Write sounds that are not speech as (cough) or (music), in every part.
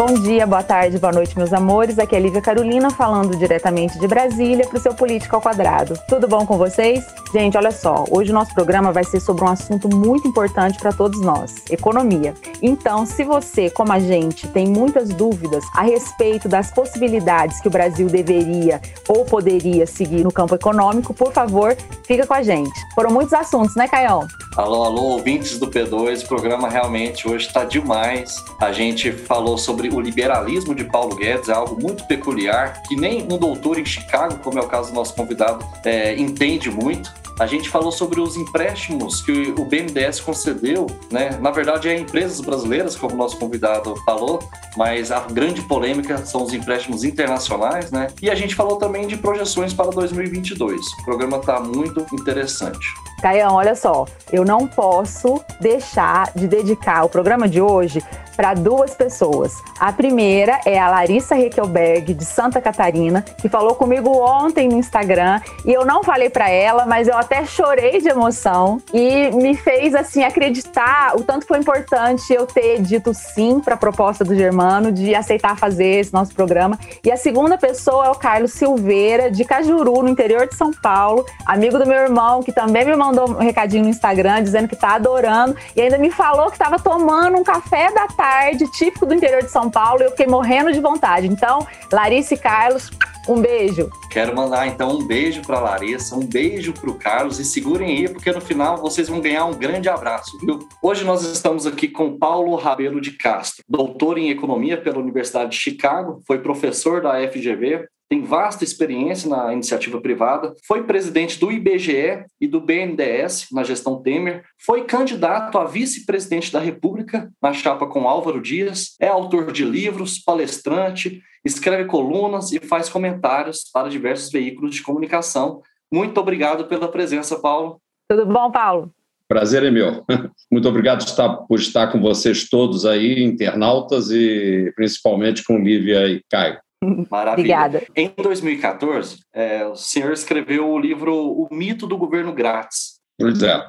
Bom dia, boa tarde, boa noite, meus amores. Aqui é Lívia Carolina falando diretamente de Brasília para o seu Político ao Quadrado. Tudo bom com vocês? Gente, olha só, hoje o nosso programa vai ser sobre um assunto muito importante para todos nós: economia. Então, se você, como a gente, tem muitas dúvidas a respeito das possibilidades que o Brasil deveria ou poderia seguir no campo econômico, por favor, fica com a gente. Foram muitos assuntos, né, Caião? Alô, alô, ouvintes do P2, o programa realmente hoje está demais. A gente falou sobre o liberalismo de Paulo Guedes, é algo muito peculiar, que nem um doutor em Chicago, como é o caso do nosso convidado, é, entende muito. A gente falou sobre os empréstimos que o BNDES concedeu, né? Na verdade, é empresas brasileiras, como o nosso convidado falou, mas a grande polêmica são os empréstimos internacionais, né? E a gente falou também de projeções para 2022. O programa está muito interessante. Caião, olha só, eu não posso deixar de dedicar o programa de hoje para duas pessoas. A primeira é a Larissa Rekelberg, de Santa Catarina, que falou comigo ontem no Instagram e eu não falei para ela, mas eu até chorei de emoção e me fez assim acreditar o tanto foi importante eu ter dito sim para a proposta do Germano de aceitar fazer esse nosso programa. E a segunda pessoa é o Carlos Silveira, de Cajuru, no interior de São Paulo, amigo do meu irmão, que também me mandou um recadinho no Instagram dizendo que tá adorando e ainda me falou que estava tomando um café da tarde típico do interior de São Paulo, e eu fiquei morrendo de vontade. Então, Larissa e Carlos, um beijo. Quero mandar então um beijo para Larissa, um beijo para o Carlos e segurem aí porque no final vocês vão ganhar um grande abraço, viu? Hoje nós estamos aqui com Paulo Rabelo de Castro, doutor em economia pela Universidade de Chicago, foi professor da FGV, tem vasta experiência na iniciativa privada, foi presidente do IBGE e do BNDES na gestão Temer, foi candidato a vice-presidente da República na chapa com Álvaro Dias, é autor de livros, palestrante, escreve colunas e faz comentários para diversos veículos de comunicação. Muito obrigado pela presença, Paulo. Tudo bom, Paulo? Prazer é meu. (laughs) Muito obrigado por estar com vocês todos aí, internautas, e principalmente com Lívia e Caio. (laughs) Maravilha. Obrigada. Em 2014, é, o senhor escreveu o livro O Mito do Governo Grátis. Pois é.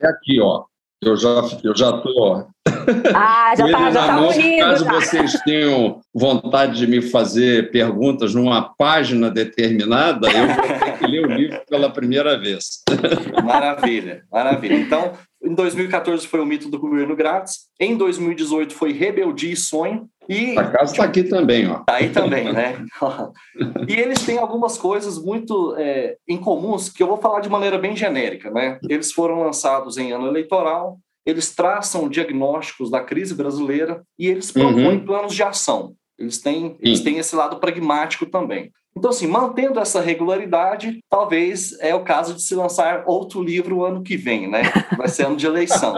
É aqui, ó. Eu já eu já tô. Ah, já está já tá unido. Caso tá. vocês tenham vontade de me fazer perguntas numa página determinada, eu vou ter que ler o livro pela primeira vez. Maravilha, maravilha. Então, em 2014 foi o mito do governo grátis. Em 2018 foi Rebeldia e Sonho. E... A casa está aqui também, ó. Tá aí também, né? (laughs) e eles têm algumas coisas muito é, incomuns que eu vou falar de maneira bem genérica, né? Eles foram lançados em ano eleitoral, eles traçam diagnósticos da crise brasileira e eles propõem uhum. planos de ação. Eles têm, eles têm esse lado pragmático também. Então, assim, mantendo essa regularidade, talvez é o caso de se lançar outro livro ano que vem, né? Vai ser ano de eleição.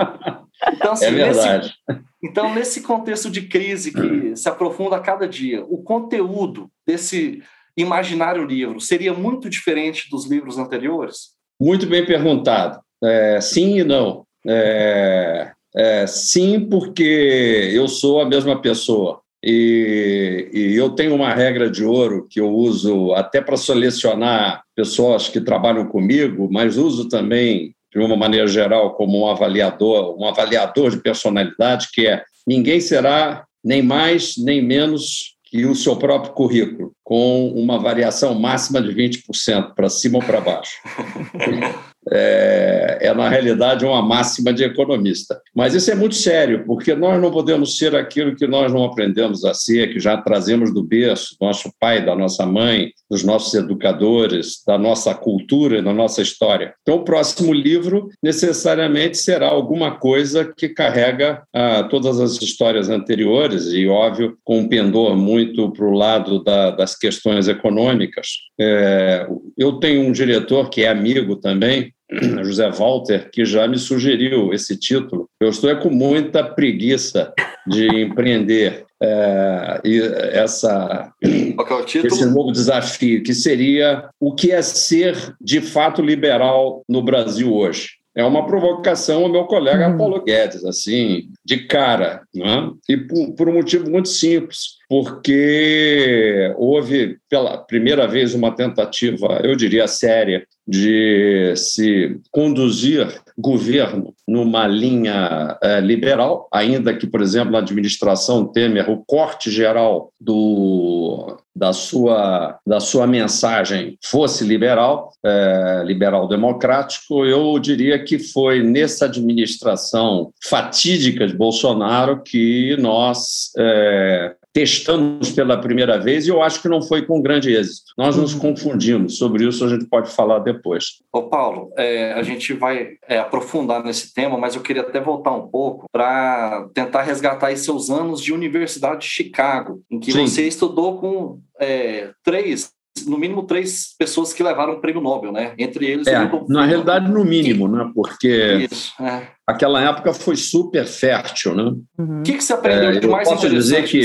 Então, assim, é verdade. Nesse, então, nesse contexto de crise que se aprofunda a cada dia, o conteúdo desse imaginário livro seria muito diferente dos livros anteriores? Muito bem perguntado. É, sim e não. É, é, sim, porque eu sou a mesma pessoa. E, e, eu tenho uma regra de ouro que eu uso até para selecionar pessoas que trabalham comigo, mas uso também de uma maneira geral como um avaliador, um avaliador de personalidade, que é ninguém será nem mais nem menos que o seu próprio currículo, com uma variação máxima de 20% para cima ou para baixo. (laughs) é, é, na realidade, uma máxima de economista. Mas isso é muito sério, porque nós não podemos ser aquilo que nós não aprendemos a ser, que já trazemos do berço, do nosso pai, da nossa mãe, dos nossos educadores, da nossa cultura da nossa história. Então, o próximo livro necessariamente será alguma coisa que carrega ah, todas as histórias anteriores e, óbvio, com um pendor muito para o lado da, das questões econômicas. É, eu tenho um diretor que é amigo também, (clears throat) José Walter, que já me sugeriu esse título. Eu estou é com muita preguiça de empreender (clears throat) é, essa, é esse novo desafio, que seria o que é ser de fato liberal no Brasil hoje. é uma provocação ao meu colega uhum. Paulo Guedes, assim, de cara, né? e por, por um motivo muito simples, porque houve pela primeira vez uma tentativa, eu diria séria, de se conduzir governo numa linha é, liberal, ainda que, por exemplo, na administração Temer, o corte geral do, da, sua, da sua mensagem fosse liberal, é, liberal democrático, eu diria que foi nessa administração fatídica de Bolsonaro que nós é, testamos pela primeira vez e eu acho que não foi com grande êxito. Nós nos uhum. confundimos, sobre isso a gente pode falar depois. Ô Paulo, é, a gente vai é, aprofundar nesse tema, mas eu queria até voltar um pouco para tentar resgatar seus anos de Universidade de Chicago, em que Sim. você estudou com é, três no mínimo três pessoas que levaram o prêmio Nobel, né? Entre eles. É, na realidade, no mínimo, né? Porque Isso, é. aquela época foi super fértil, né? Uhum. O que, que você aprendeu é, de mais posso dizer que,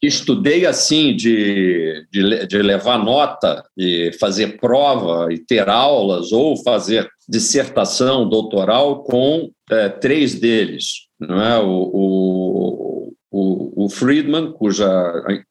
que estudei assim de, de, de levar nota, de fazer prova e ter aulas ou fazer dissertação doutoral com é, três deles, não é? o, o o, o Friedman, cuja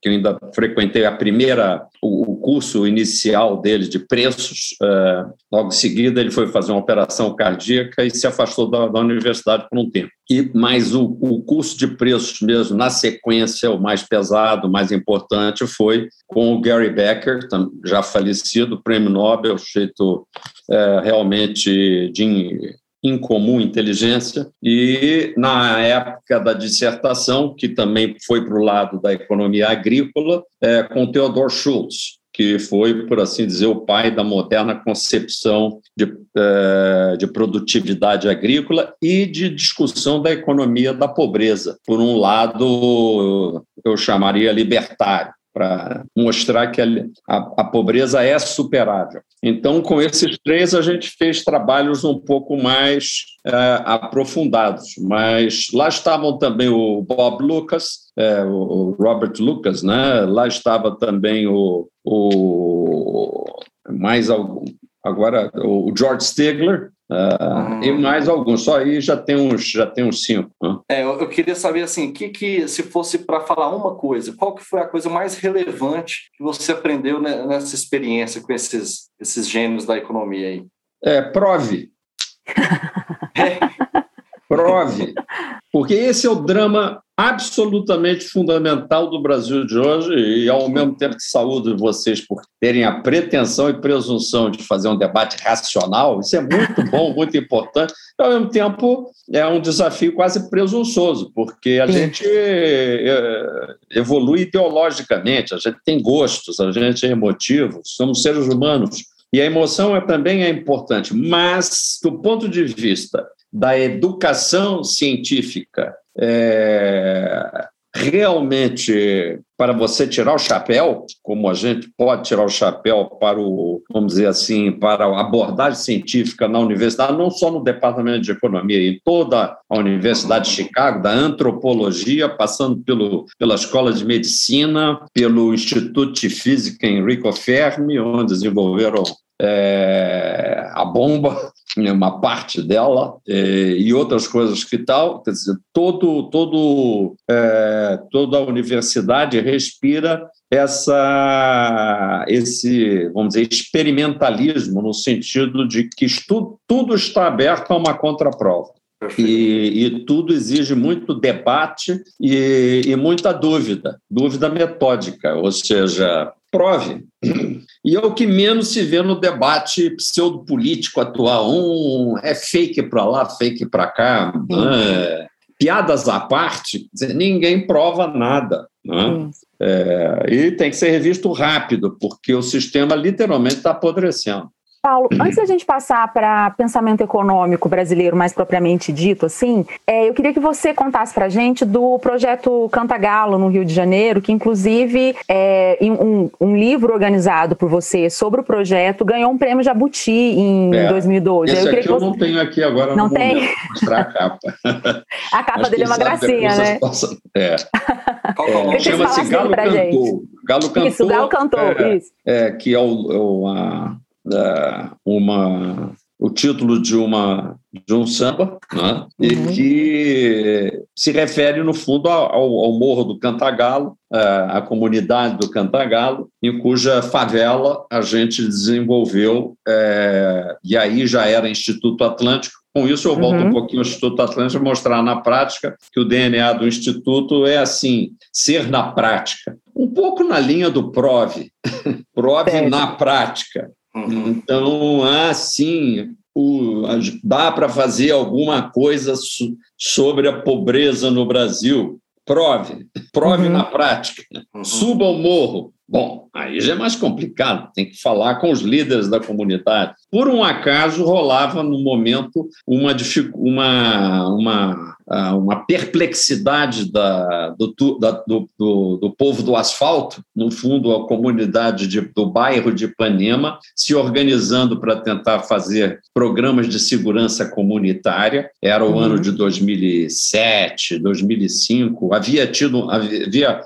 que ainda frequentei a primeira o, o curso inicial dele de preços, é, logo em seguida ele foi fazer uma operação cardíaca e se afastou da, da universidade por um tempo. E mais o, o curso de preços mesmo na sequência, o mais pesado, o mais importante foi com o Gary Becker, já falecido, prêmio Nobel, feito é, realmente de incomum inteligência, e na época da dissertação, que também foi para o lado da economia agrícola, é, com Theodor Schultz, que foi, por assim dizer, o pai da moderna concepção de, é, de produtividade agrícola e de discussão da economia da pobreza, por um lado, eu chamaria libertário para mostrar que a, a, a, pobreza é superável. Então, com esses três, a gente fez trabalhos um pouco mais é, aprofundados, mas lá estavam também o Bob Lucas, é, o Robert Lucas, né? lá estava também o, o mais algum, agora o George Stigler, Uh, e mais alguns, só aí já tem uns, já tem uns cinco. Né? É, eu, eu, queria saber assim, que, que se fosse para falar uma coisa, qual que foi a coisa mais relevante que você aprendeu nessa experiência com esses, esses gênios da economia aí? É, prove. é. (laughs) Prove. Porque esse é o drama absolutamente fundamental do Brasil de hoje e, ao mesmo tempo que saúdo vocês por terem a pretensão e presunção de fazer um debate racional, isso é muito bom, (laughs) muito importante, ao mesmo tempo é um desafio quase presunçoso, porque a Sim. gente é, evolui ideologicamente, a gente tem gostos, a gente é emotivo, somos seres humanos, e a emoção é, também é importante, mas do ponto de vista da educação científica. É, realmente para você tirar o chapéu, como a gente pode tirar o chapéu para o, vamos dizer assim, para a abordagem científica na universidade, não só no departamento de economia, em toda a Universidade de Chicago, da antropologia, passando pelo, pela Escola de Medicina, pelo Instituto de Física Enrico Fermi, onde desenvolveram é, a bomba, (laughs) né, uma parte dela, é, e outras coisas que tal. Quer dizer, todo, todo, é, toda a universidade respira essa, esse, vamos dizer, experimentalismo, no sentido de que tudo, tudo está aberto a uma contraprova. E, e, tudo exige muito debate e, e, muita dúvida, dúvida metódica, ou seja, prove. E é o que menos se vê no debate pseudopolítico atual. Um é fake para lá, fake para cá. Né? Piadas à parte, ninguém prova nada. Né? É, e tem que ser revisto rápido, porque o sistema literalmente está apodrecendo. Paulo, antes da gente passar para pensamento econômico brasileiro mais propriamente dito, assim, é, eu queria que você contasse para a gente do projeto Cantagalo no Rio de Janeiro, que inclusive é, um, um, livro organizado por você sobre o projeto ganhou um prêmio Jabuti em é, 2012. Esse eu aqui eu você... não tenho aqui agora não tem? Momento, mostrar a capa. (laughs) a capa dele é uma gracinha, né? Possam... É. (laughs) é Chama-se Galo. Galo Cantor. Isso, Galo Cantor, é, isso. É, que é o, é uma o título de uma de um samba, né? uhum. e que se refere, no fundo, ao, ao Morro do Cantagalo, a comunidade do Cantagalo, em cuja favela a gente desenvolveu, é, e aí já era Instituto Atlântico. Com isso, eu volto uhum. um pouquinho ao Instituto Atlântico mostrar na prática que o DNA do Instituto é assim, ser na prática. Um pouco na linha do PROV, (laughs) PROV na prática. Uhum. Então, assim, o, dá para fazer alguma coisa sobre a pobreza no Brasil? Prove, prove uhum. na prática. Uhum. Suba o morro, Bom, aí já é mais complicado, tem que falar com os líderes da comunidade. Por um acaso, rolava no momento uma, uma, uma, ah, uma perplexidade da, do, da, do, do, do, povo do asfalto, no fundo, a comunidade de, do bairro de Ipanema, se organizando para tentar fazer programas de segurança comunitária. Era o uhum. ano de 2007, 2005. Havia tido havia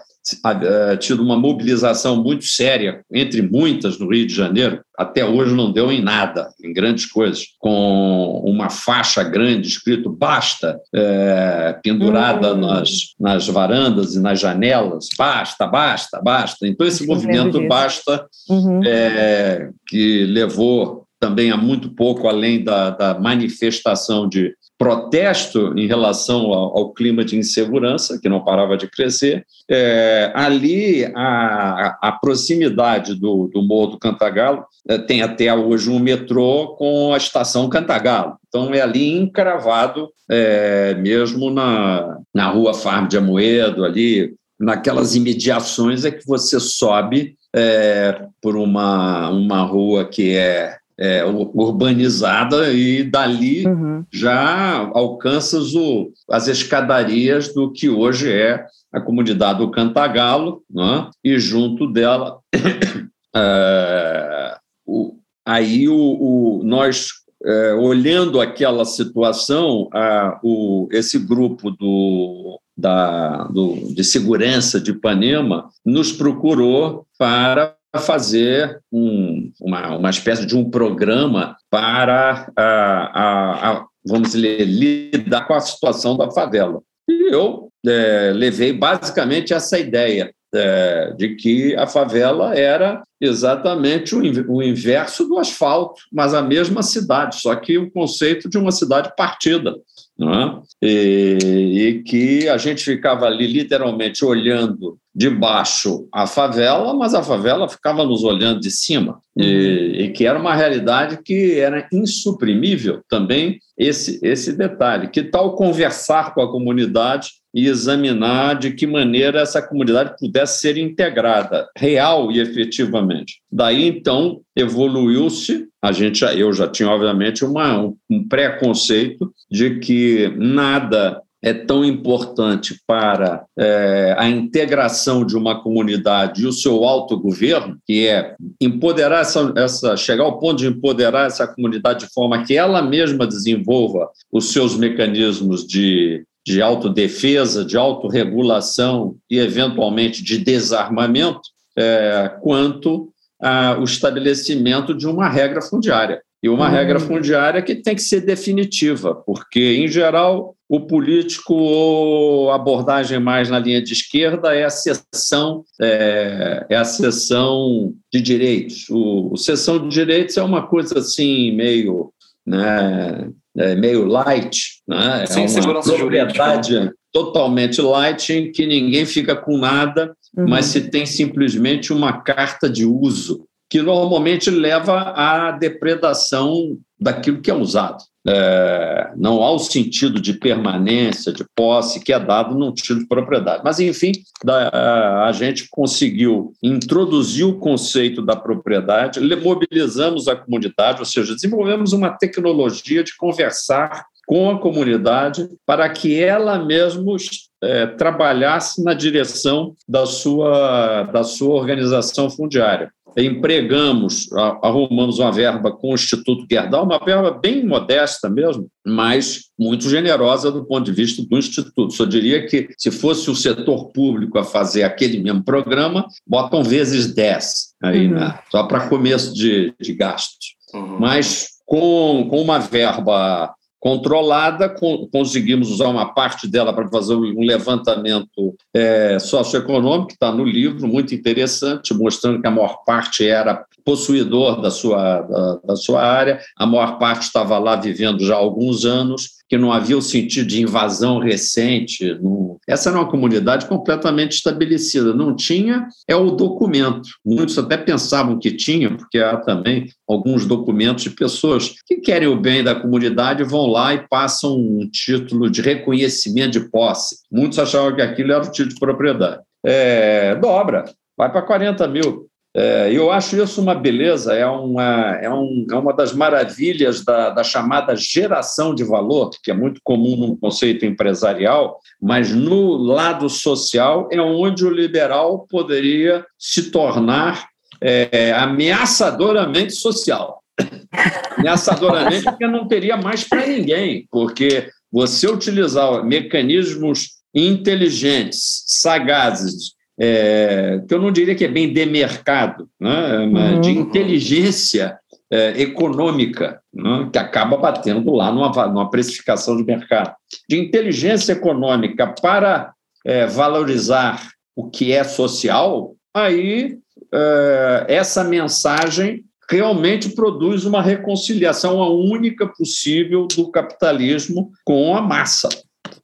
tido uma mobilização muito séria, entre muitas, no Rio de Janeiro. Até hoje não deu em nada, em grandes coisas, com uma faixa grande escrito basta, é, pendurada uhum. nas, nas varandas e nas janelas, basta, basta, basta. Então, esse movimento basta, uhum. é, que levou também a muito pouco além da, da manifestação de protesto em relação ao, ao, clima de insegurança, que não parava de crescer. É, ali, a, a, proximidade do, do Morro do Cantagalo é, tem até hoje um metrô com a estação Cantagalo. Então, é ali encravado, é, mesmo na, na rua Farm de Amoedo, ali, naquelas imediações é que você sobe é, por uma, uma rua que é é, urbanizada e dali uhum. já alcanças o, as escadarias do que hoje é a comunidade do Cantagalo, né? e junto dela, (coughs) é, o, aí o, o nós, é, olhando aquela situação, a, o, esse grupo do, da, do, de segurança de Ipanema nos procurou para fazer um, uma, uma espécie de um programa para, a, a, a, vamos dizer, lidar com a situação da favela. E eu é, levei basicamente essa ideia é, de que a favela era exatamente o, o inverso do asfalto, mas a mesma cidade, só que o conceito de uma cidade partida. É? E, e, que a gente ficava ali literalmente olhando de baixo a favela, mas a favela ficava nos olhando de cima, e, uhum. e que era uma realidade que era insuprimível também esse, esse detalhe. Que tal conversar com a comunidade e examinar de que maneira essa comunidade pudesse ser integrada, real e efetivamente. Daí, então, evoluiu-se, a gente, eu já tinha, obviamente, uma, um preconceito de que nada é tão importante para é, a integração de uma comunidade e o seu autogoverno, que é empoderar essa, essa, chegar ao ponto de empoderar essa comunidade de forma que ela mesma desenvolva os seus mecanismos de, de autodefesa, de autorregulação e, eventualmente, de desarmamento, é, quanto ao estabelecimento de uma regra fundiária. E uma uhum. regra fundiária que tem que ser definitiva, porque, em geral, o político, ou abordagem mais na linha de esquerda, é a sessão, é, é a sessão de direitos. O, o sessão de direitos é uma coisa assim, meio, né, é meio light, né? é Sem uma propriedade jurídica. totalmente light, em que ninguém fica com nada, uhum. mas se tem simplesmente uma carta de uso que normalmente leva à depredação daquilo que é usado. É, não há o sentido de permanência, de posse, que é dado num título de propriedade. Mas, enfim, da, a gente conseguiu introduzir o conceito da propriedade, mobilizamos a comunidade, ou seja, desenvolvemos uma tecnologia de conversar com a comunidade para que ela mesma é, trabalhasse na direção da sua, da sua organização fundiária empregamos, arrumamos uma verba com o Instituto Gerdau, uma verba bem modesta mesmo, mas muito generosa do ponto de vista do Instituto. Só diria que se fosse o setor público a fazer aquele mesmo programa, botam vezes 10 aí, uhum. né? só para começo de, de gastos. Uhum. Mas com, com uma verba controlada, conseguimos usar uma parte dela para fazer um levantamento é, socioeconômico, está no livro, muito interessante, mostrando que a maior parte era possuidor da sua, da, da sua área, a maior parte estava lá vivendo já há alguns anos, que não havia o sentido de invasão recente. Não... Essa era uma comunidade completamente estabelecida. Não tinha é o documento. Muitos até pensavam que tinha, porque há também alguns documentos de pessoas que querem o bem da comunidade vão lá e passam um título de reconhecimento de posse. Muitos achavam que aquilo era o título de propriedade. É, dobra, vai para 40 mil. É, eu acho isso uma beleza, é uma, é, um, é uma das maravilhas da, da, chamada geração de valor, que é muito comum no conceito empresarial, mas no lado social é onde o liberal poderia se tornar é, ameaçadoramente social. (laughs) ameaçadoramente, porque não teria mais para ninguém, porque você utilizar mecanismos inteligentes, sagazes, é, que eu não diria que é bem de mercado, né, uhum. de inteligência é, econômica, né, que acaba batendo lá numa, numa precificação de mercado. De inteligência econômica para é, valorizar o que é social, aí é, essa mensagem realmente produz uma reconciliação, a única possível do capitalismo com a massa,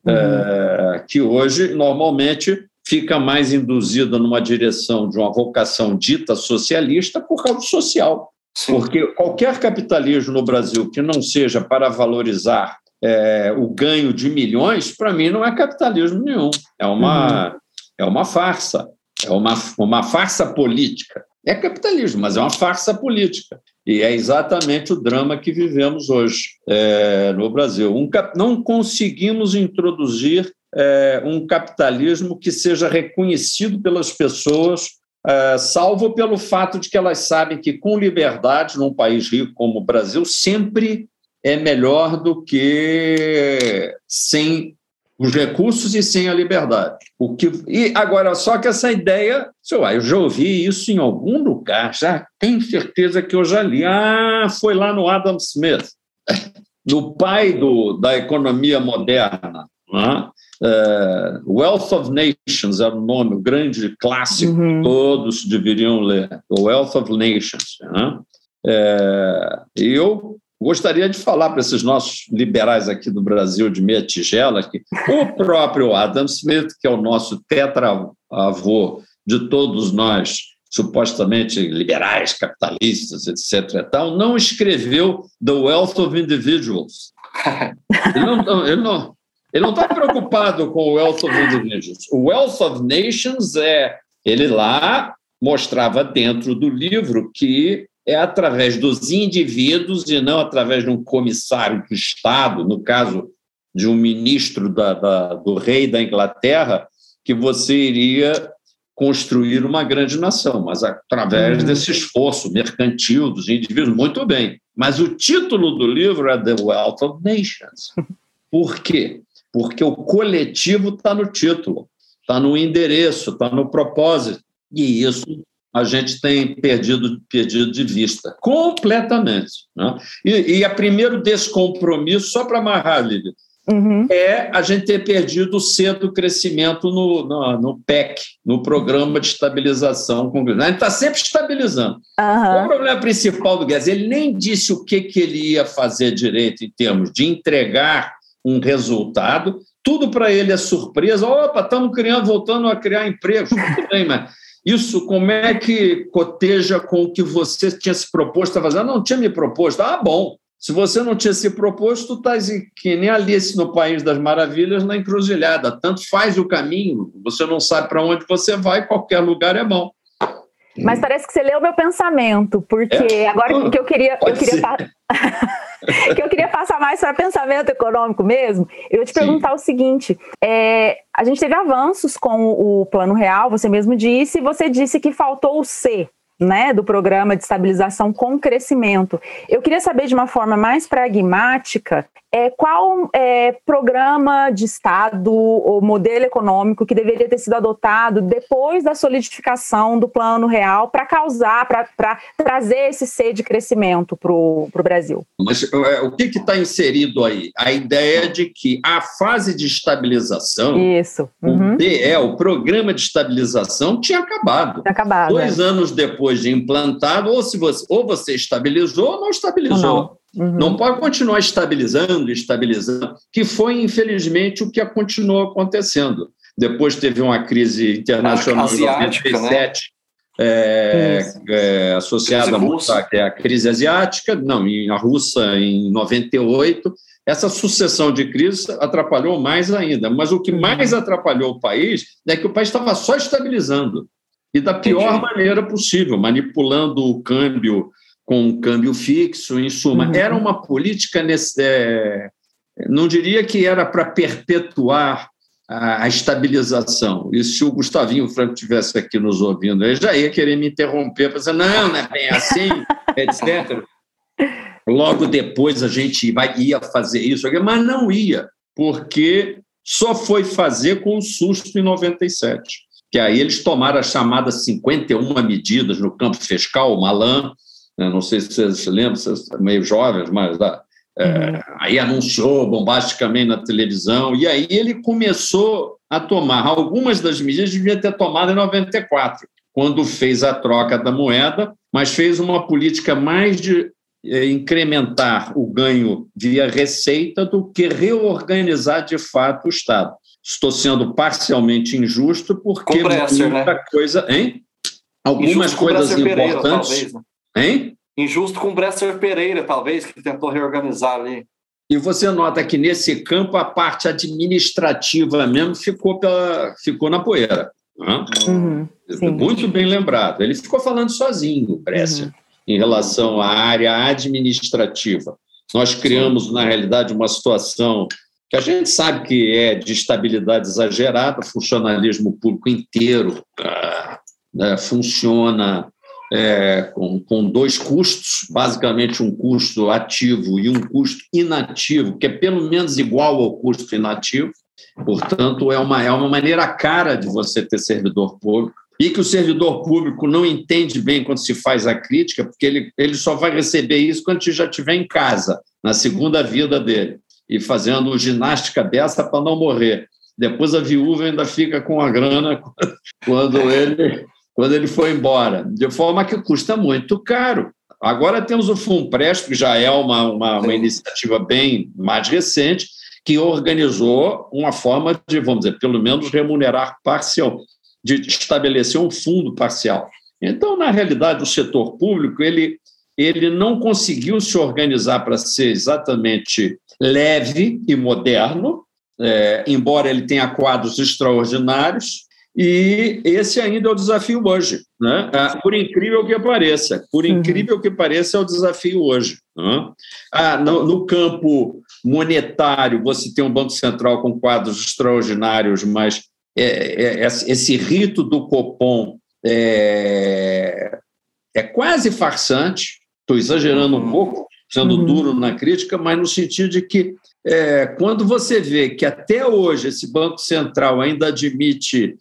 uhum. é, que hoje normalmente fica mais induzida numa direção de uma vocação dita socialista por causa do social. Sim. Porque qualquer capitalismo no Brasil que não seja para valorizar é, o ganho de milhões, para mim não é capitalismo nenhum. É uma, uhum. é uma farsa. É uma, uma farsa política. É capitalismo, mas é uma farsa política. E é exatamente o drama que vivemos hoje é, no Brasil. Um, não conseguimos introduzir é, um capitalismo que seja reconhecido pelas pessoas, é, salvo pelo fato de que elas sabem que, com liberdade, num país rico como o Brasil, sempre é melhor do que sem os recursos e sem a liberdade. O que, e agora, só que essa ideia, eu já ouvi isso em algum lugar, já tenho certeza que eu já li. Ah, foi lá no Adam Smith, (laughs) no pai do, da economia moderna. Né? Uh, Wealth of Nations era o nome, o grande clássico, uhum. todos deveriam ler, o Wealth of Nations. Né? É, eu gostaria de falar para esses nossos liberais aqui do Brasil de meia tigela que o próprio Adam Smith, que é o nosso tetra-avô de todos nós, supostamente liberais, capitalistas, etc. Tal, não escreveu The Wealth of Individuals. (laughs) Ele não, ele não, ele não está preocupado com o Wealth of Individuals. O Wealth of Nations é. Ele lá mostrava dentro do livro que é através dos indivíduos e não através de um comissário do Estado, no caso de um ministro da, da, do rei da Inglaterra, que você iria construir uma grande nação, mas através uhum. desse esforço mercantil dos indivíduos, muito bem. Mas o título do livro é The Wealth of Nations. (laughs) Por quê? Porque o coletivo está no título, está no endereço, está no propósito. E isso a gente tem perdido, perdido de vista completamente. Né? E, e a primeiro descompromisso, só para amarrar, Lívia, Uhum. é a gente ter perdido o cedo crescimento no, no, no, PEC, no Programa de Estabilização. A gente está sempre estabilizando. Uhum. O problema principal do Guedes, ele nem disse o que, que ele ia fazer direito em termos de entregar um resultado, tudo para ele é surpresa. Opa, estamos criando, voltando a criar emprego. Tudo bem, mas isso como é que coteja com o que você tinha se proposto a fazer? Não tinha me proposto. Ah, bom. Se você não tinha se proposto, tu estás que nem Alice no País das Maravilhas, na encruzilhada. Tanto faz o caminho, você não sabe para onde você vai, qualquer lugar é bom. Mas parece que você leu meu pensamento, porque é. agora que eu queria, eu queria (laughs) (laughs) que eu queria passar mais para pensamento econômico mesmo, eu ia te perguntar Sim. o seguinte: é, a gente teve avanços com o Plano Real, você mesmo disse, e você disse que faltou o C. Né, do programa de estabilização com crescimento. Eu queria saber de uma forma mais pragmática é, qual é, programa de Estado ou modelo econômico que deveria ter sido adotado depois da solidificação do plano real para causar, para trazer esse ser de crescimento para o Brasil? Mas é, o que está inserido aí? A ideia de que a fase de estabilização, Isso. Uhum. o DE, o programa de estabilização, tinha acabado. Tinha acabado. Dois é. anos depois de implantado, ou, se você, ou você estabilizou ou não estabilizou. Não. Uhum. Não pode continuar estabilizando, estabilizando, que foi, infelizmente, o que continuou acontecendo. Depois teve uma crise internacional em 97, né? é, é, associada à, à crise asiática, não, a russa em 98. Essa sucessão de crises atrapalhou mais ainda. Mas o que uhum. mais atrapalhou o país é que o país estava só estabilizando. E da pior Entendi. maneira possível, manipulando o câmbio com um câmbio fixo, em suma. Uhum. Era uma política, nesse, é, não diria que era para perpetuar a, a, estabilização. E se o Gustavinho Franco tivesse aqui nos ouvindo, ele já ia querer me interromper, para dizer, não, não é bem assim, (laughs) etc. Logo depois a gente ia fazer isso, mas não ia, porque só foi fazer com o susto em 97. Que aí eles tomaram as chamadas 51 medidas no campo fiscal, o Malan, né? não sei se vocês se lembram, vocês são meio jovens, mas ah, é, uhum. aí anunciou bombasticamente na televisão, e aí ele começou a tomar algumas das medidas que devia ter tomado em 94, quando fez a troca da moeda, mas fez uma política mais de é, incrementar o ganho via receita do que reorganizar de fato o Estado. Estou sendo parcialmente injusto porque Bresser, muita né? coisa, hein? Algumas coisas importantes, Pereira, talvez, né? Hein? Injusto com o Bresser Pereira, talvez, que tentou reorganizar ali. E você nota que nesse campo a parte administrativa mesmo ficou, pela, ficou na poeira. Né? Uhum, Muito bem lembrado. Ele ficou falando sozinho, Bresser, uhum. em relação à área administrativa. Nós criamos, na realidade, uma situação que a gente sabe que é de estabilidade exagerada, funcionalismo público inteiro ah, né, funciona é, com, com dois custos, basicamente um custo ativo e um custo inativo, que é pelo menos igual ao custo inativo. Portanto, é uma, é uma maneira cara de você ter servidor público e que o servidor público não entende bem quando se faz a crítica, porque ele, ele só vai receber isso quando já estiver em casa, na segunda vida dele, e fazendo ginástica dessa para não morrer. Depois a viúva ainda fica com a grana (laughs) quando ele quando ele foi embora, de forma que custa muito caro. Agora temos o FUNPRESP, que já é uma, uma, uma iniciativa bem mais recente, que organizou uma forma de, vamos dizer, pelo menos remunerar parcial, de estabelecer um fundo parcial. Então, na realidade, o setor público ele, ele não conseguiu se organizar para ser exatamente leve e moderno, é, embora ele tenha quadros extraordinários, e esse ainda é o desafio hoje, né? Ah, por incrível que pareça, por uhum. incrível que pareça, é o desafio hoje. Né? Ah, no, no, campo monetário, você tem um Banco Central com quadros extraordinários, mas é, é, é esse rito do Copom é, é quase farsante, estou exagerando um uhum. pouco, sendo uhum. duro na crítica, mas no sentido de que é, quando você vê que até hoje esse Banco Central ainda admite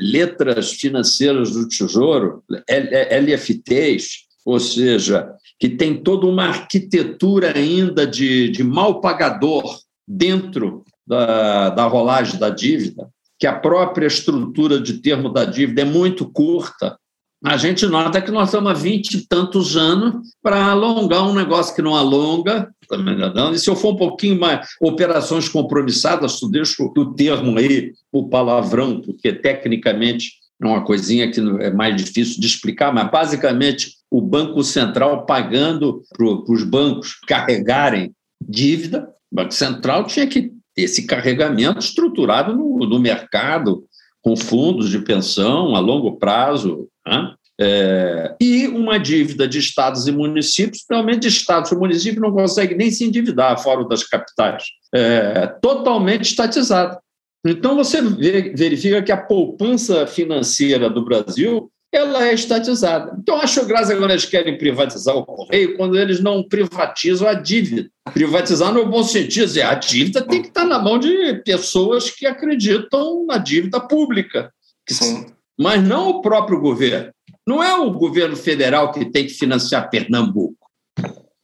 letras financeiras do Tesouro, LFTs, ou seja, que tem toda uma arquitetura ainda de, de mal pagador dentro da, da rolagem da dívida, que a própria estrutura de termo da dívida é muito curta, a gente nota que nós estamos há 20 e tantos anos para alongar um negócio que não alonga, tá e se eu for um pouquinho mais operações compromissadas, tu deixa o termo aí, o palavrão, porque tecnicamente é uma coisinha que é mais difícil de explicar, mas basicamente o Banco Central pagando para os bancos carregarem dívida, o Banco Central tinha que ter esse carregamento estruturado no, no mercado, com fundos de pensão a longo prazo, né? É, e uma dívida de estados e municípios, principalmente de estados e municípios, não consegue nem se endividar fora das capitais, é, totalmente estatizada. Então, você verifica que a poupança financeira do Brasil ela é estatizada. Então, acho graça quando eles querem privatizar o Correio, quando eles não privatizam a dívida. Privatizar no bom sentido, a dívida tem que estar na mão de pessoas que acreditam na dívida pública. Mas não o próprio governo. Não é o governo federal que tem que financiar Pernambuco.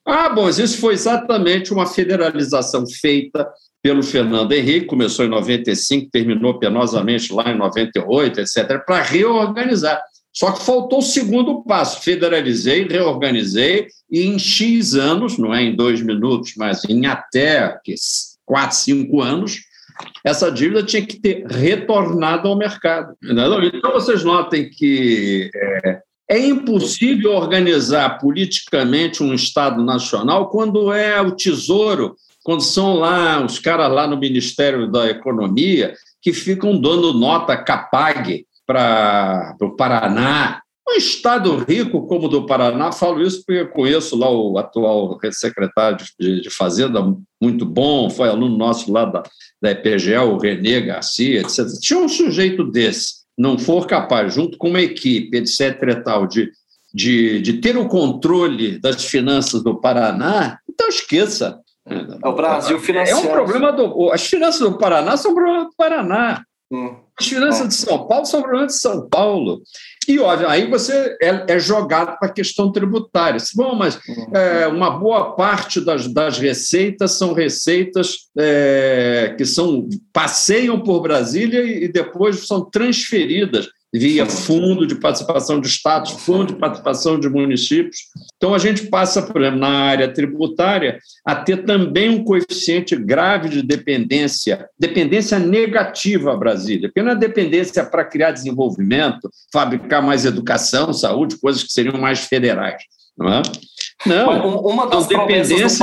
Ah, bom, isso foi exatamente uma federalização feita pelo Fernando Henrique, começou em 95, terminou penosamente lá em 98, etc., para reorganizar. Só que faltou o segundo passo. Federalizei, reorganizei, e em X anos, não é em dois minutos, mas em até quatro, cinco anos, essa dívida tinha que ter retornado ao mercado. Então, vocês notem que é, é impossível organizar politicamente um Estado nacional quando é o Tesouro, quando são lá os caras lá no Ministério da Economia que ficam dando nota capag para o Paraná. Um estado rico como o do Paraná, falo isso porque conheço lá o atual secretário de, de Fazenda, muito bom, foi aluno nosso lá da, da EPGL, o Renê Garcia, etc. Tinha um sujeito desse, não for capaz, junto com uma equipe, etc. tal, de, de, de ter o controle das finanças do Paraná, então esqueça. É o Brasil financiando. É um problema do. As finanças do Paraná são um problema do Paraná. Hum. As finanças de São Paulo são problemas de São Paulo. E, óbvio, aí você é, é jogado para a questão tributária. Bom, mas uhum. é, uma boa parte das, das receitas são receitas é, que são passeiam por Brasília e, e depois são transferidas via fundo de participação de estados, fundo de participação de municípios. Então, a gente passa, por exemplo, na área tributária, a ter também um coeficiente grave de dependência, dependência negativa a Brasília, porque não é dependência para criar desenvolvimento, fabricar mais educação, saúde, coisas que seriam mais federais. Não, é? não uma das então, dependências,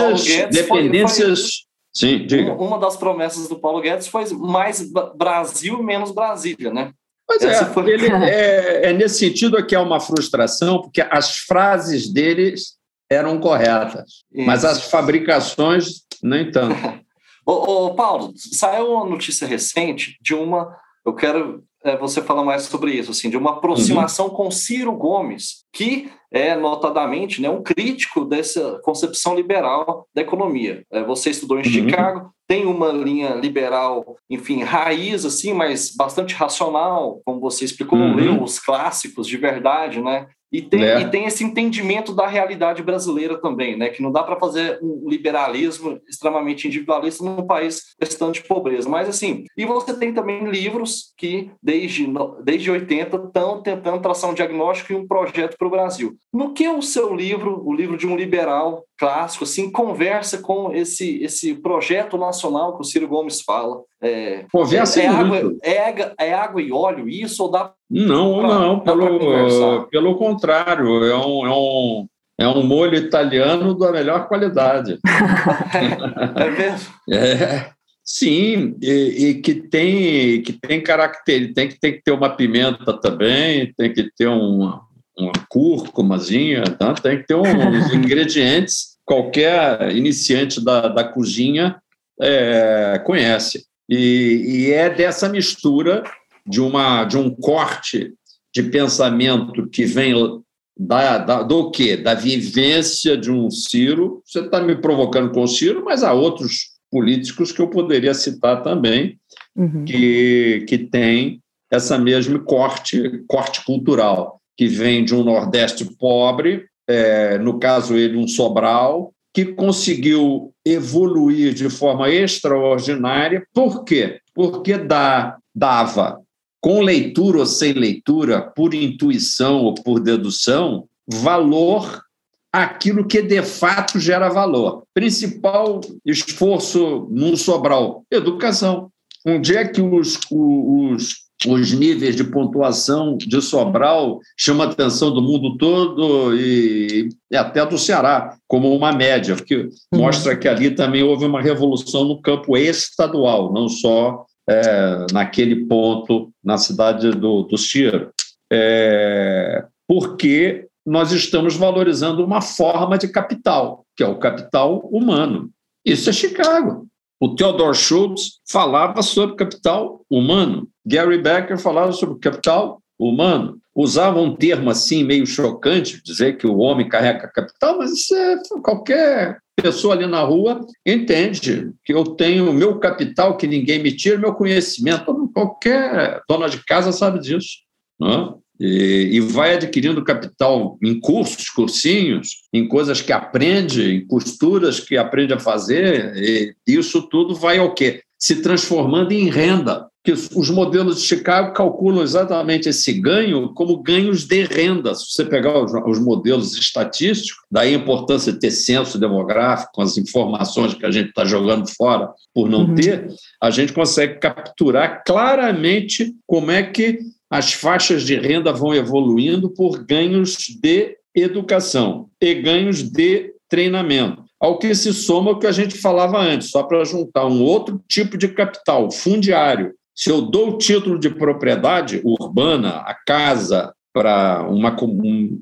dependências foi, foi... Sim, diga. Uma das promessas do Paulo Guedes foi mais Brasil, menos Brasília, né? Pois é, foi... ele (laughs) é, é, nesse sentido que é uma frustração, porque as frases deles eram corretas, Isso. mas as fabricações nem tanto. (laughs) ô, ô, Paulo, saiu uma notícia recente de uma. Eu quero é, você falar mais sobre isso, assim, de uma aproximação uhum. com Ciro Gomes, que é notadamente né, um crítico dessa concepção liberal da economia. É, você estudou em uhum. Chicago, tem uma linha liberal, enfim, raiz, assim, mas bastante racional, como você explicou, uhum. leu os clássicos de verdade, né? E tem, é. e tem esse entendimento da realidade brasileira também, né? Que não dá para fazer um liberalismo extremamente individualista num país bastante pobreza. Mas assim, e você tem também livros que desde, desde 80 estão tentando traçar um diagnóstico e um projeto para o Brasil. No que o seu livro, o livro de um liberal clássico, assim, conversa com esse, esse projeto nacional que o Ciro Gomes fala? É, conversa é, é água, é, é água e óleo isso ou dá não, pra, não, pelo, pelo contrário, é um, é, um, é um molho italiano da melhor qualidade. (laughs) é mesmo? É, sim, e, e, que tem que tem características, tem que, tem que ter uma pimenta também, tem que ter uma, uma cúrcumazinha, tá? tem que ter uns (laughs) ingredientes, qualquer iniciante da, da cozinha é, conhece. E, e é dessa mistura de, uma, de um corte de pensamento que vem da, da, do quê? Da vivência de um Ciro. Você está me provocando com o Ciro, mas há outros políticos que eu poderia citar também, uhum. que, que têm essa mesma corte, corte cultural, que vem de um Nordeste pobre, é, no caso ele um Sobral, que conseguiu evoluir de forma extraordinária. Por quê? Porque dá, dava com leitura ou sem leitura, por intuição ou por dedução, valor aquilo que de fato gera valor. Principal esforço num Sobral, educação. Onde é que os, os, os níveis de pontuação de Sobral chamam a atenção do mundo todo e, e, até do Ceará, como uma média, porque mostra que ali também houve uma revolução no campo estadual, não só é, naquele ponto na cidade do, do Ciro, é, porque nós estamos valorizando uma forma de capital, que é o capital humano. Isso é Chicago. O Theodore Schultz falava sobre capital humano. Gary Becker falava sobre capital humano, usava um termo assim meio chocante, dizer que o homem carrega capital, mas isso é qualquer pessoa ali na rua entende que eu tenho meu capital que ninguém me tira, meu conhecimento. Qualquer dona de casa sabe disso. Não é? E, e, vai adquirindo capital em cursos, cursinhos, em coisas que aprende, em costuras que aprende a fazer, e isso tudo vai ao quê? Se transformando em renda. Que os modelos de Chicago calculam exatamente esse ganho como ganhos de renda. Se você pegar os, os modelos estatísticos, daí a importância de ter censo demográfico, com as informações que a gente está jogando fora por não uhum. ter, a gente consegue capturar claramente como é que as faixas de renda vão evoluindo por ganhos de educação e ganhos de treinamento. Ao que se soma o que a gente falava antes, só para juntar um outro tipo de capital, fundiário. Se eu dou o título de propriedade urbana, a casa, para uma,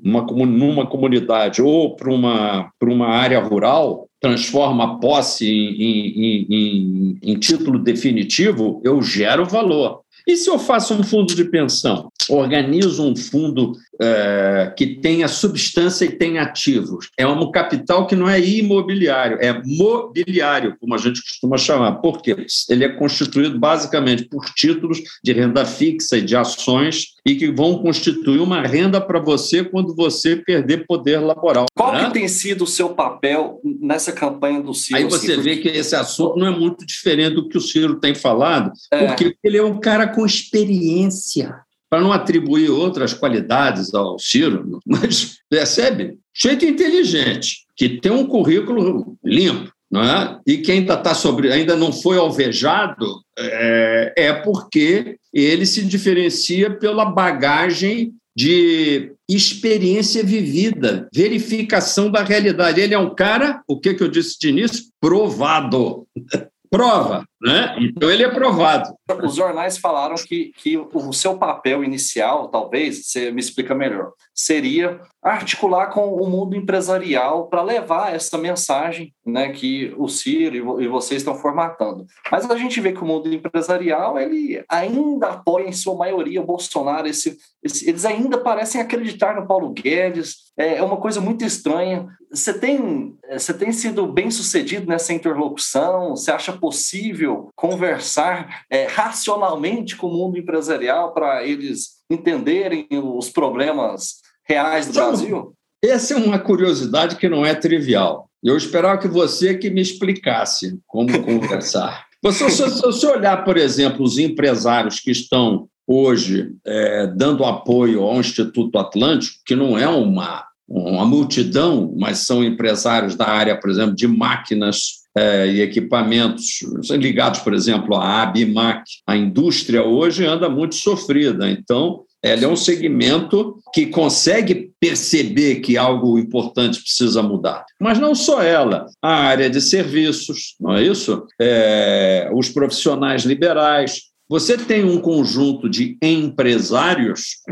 uma, numa comunidade ou para uma, uma área rural, transforma a posse em, em, em, em título definitivo, eu gero valor. E se eu faço um fundo de pensão? Organizo um fundo é, que tenha substância e tenha ativos. É um capital que não é imobiliário, é mobiliário, como a gente costuma chamar. Por quê? Ele é constituído basicamente por títulos de renda fixa e de ações e que vão constituir uma renda para você quando você perder poder laboral. Qual né? que tem sido o seu papel nessa campanha do Ciro? Aí você Ciro? vê que esse assunto não é muito diferente do que o Ciro tem falado, é. porque ele é um cara com experiência para não atribuir outras qualidades ao Ciro, mas percebe? Jeito inteligente, que tem um currículo limpo, não é? e que ainda, tá sobre, ainda não foi alvejado, é, é porque ele se diferencia pela bagagem de experiência vivida, verificação da realidade. Ele é um cara, o que, que eu disse de início? Provado. (laughs) Prova. Né? Então ele é provado. Os jornais falaram que, que o seu papel inicial, talvez, você me explica melhor, seria articular com o mundo empresarial para levar essa mensagem né, que o Ciro e vocês estão formatando. Mas a gente vê que o mundo empresarial ele ainda apoia em sua maioria o Bolsonaro. Esse, esse, eles ainda parecem acreditar no Paulo Guedes. É, é uma coisa muito estranha. Você tem, você tem sido bem sucedido nessa interlocução? Você acha possível conversar é, racionalmente com o mundo empresarial para eles entenderem os problemas reais do então, Brasil? Essa é uma curiosidade que não é trivial. Eu esperava que você que me explicasse como conversar. (laughs) Você, se você olhar, por exemplo, os empresários que estão hoje é, dando apoio ao Instituto Atlântico, que não é uma, uma multidão, mas são empresários da área, por exemplo, de máquinas é, e equipamentos ligados, por exemplo, à ABMAC. A indústria hoje anda muito sofrida, então ela é um segmento que consegue perceber que algo importante precisa mudar. Mas não só ela, a área de serviços, não é isso? É, os profissionais liberais. Você tem um conjunto de empresários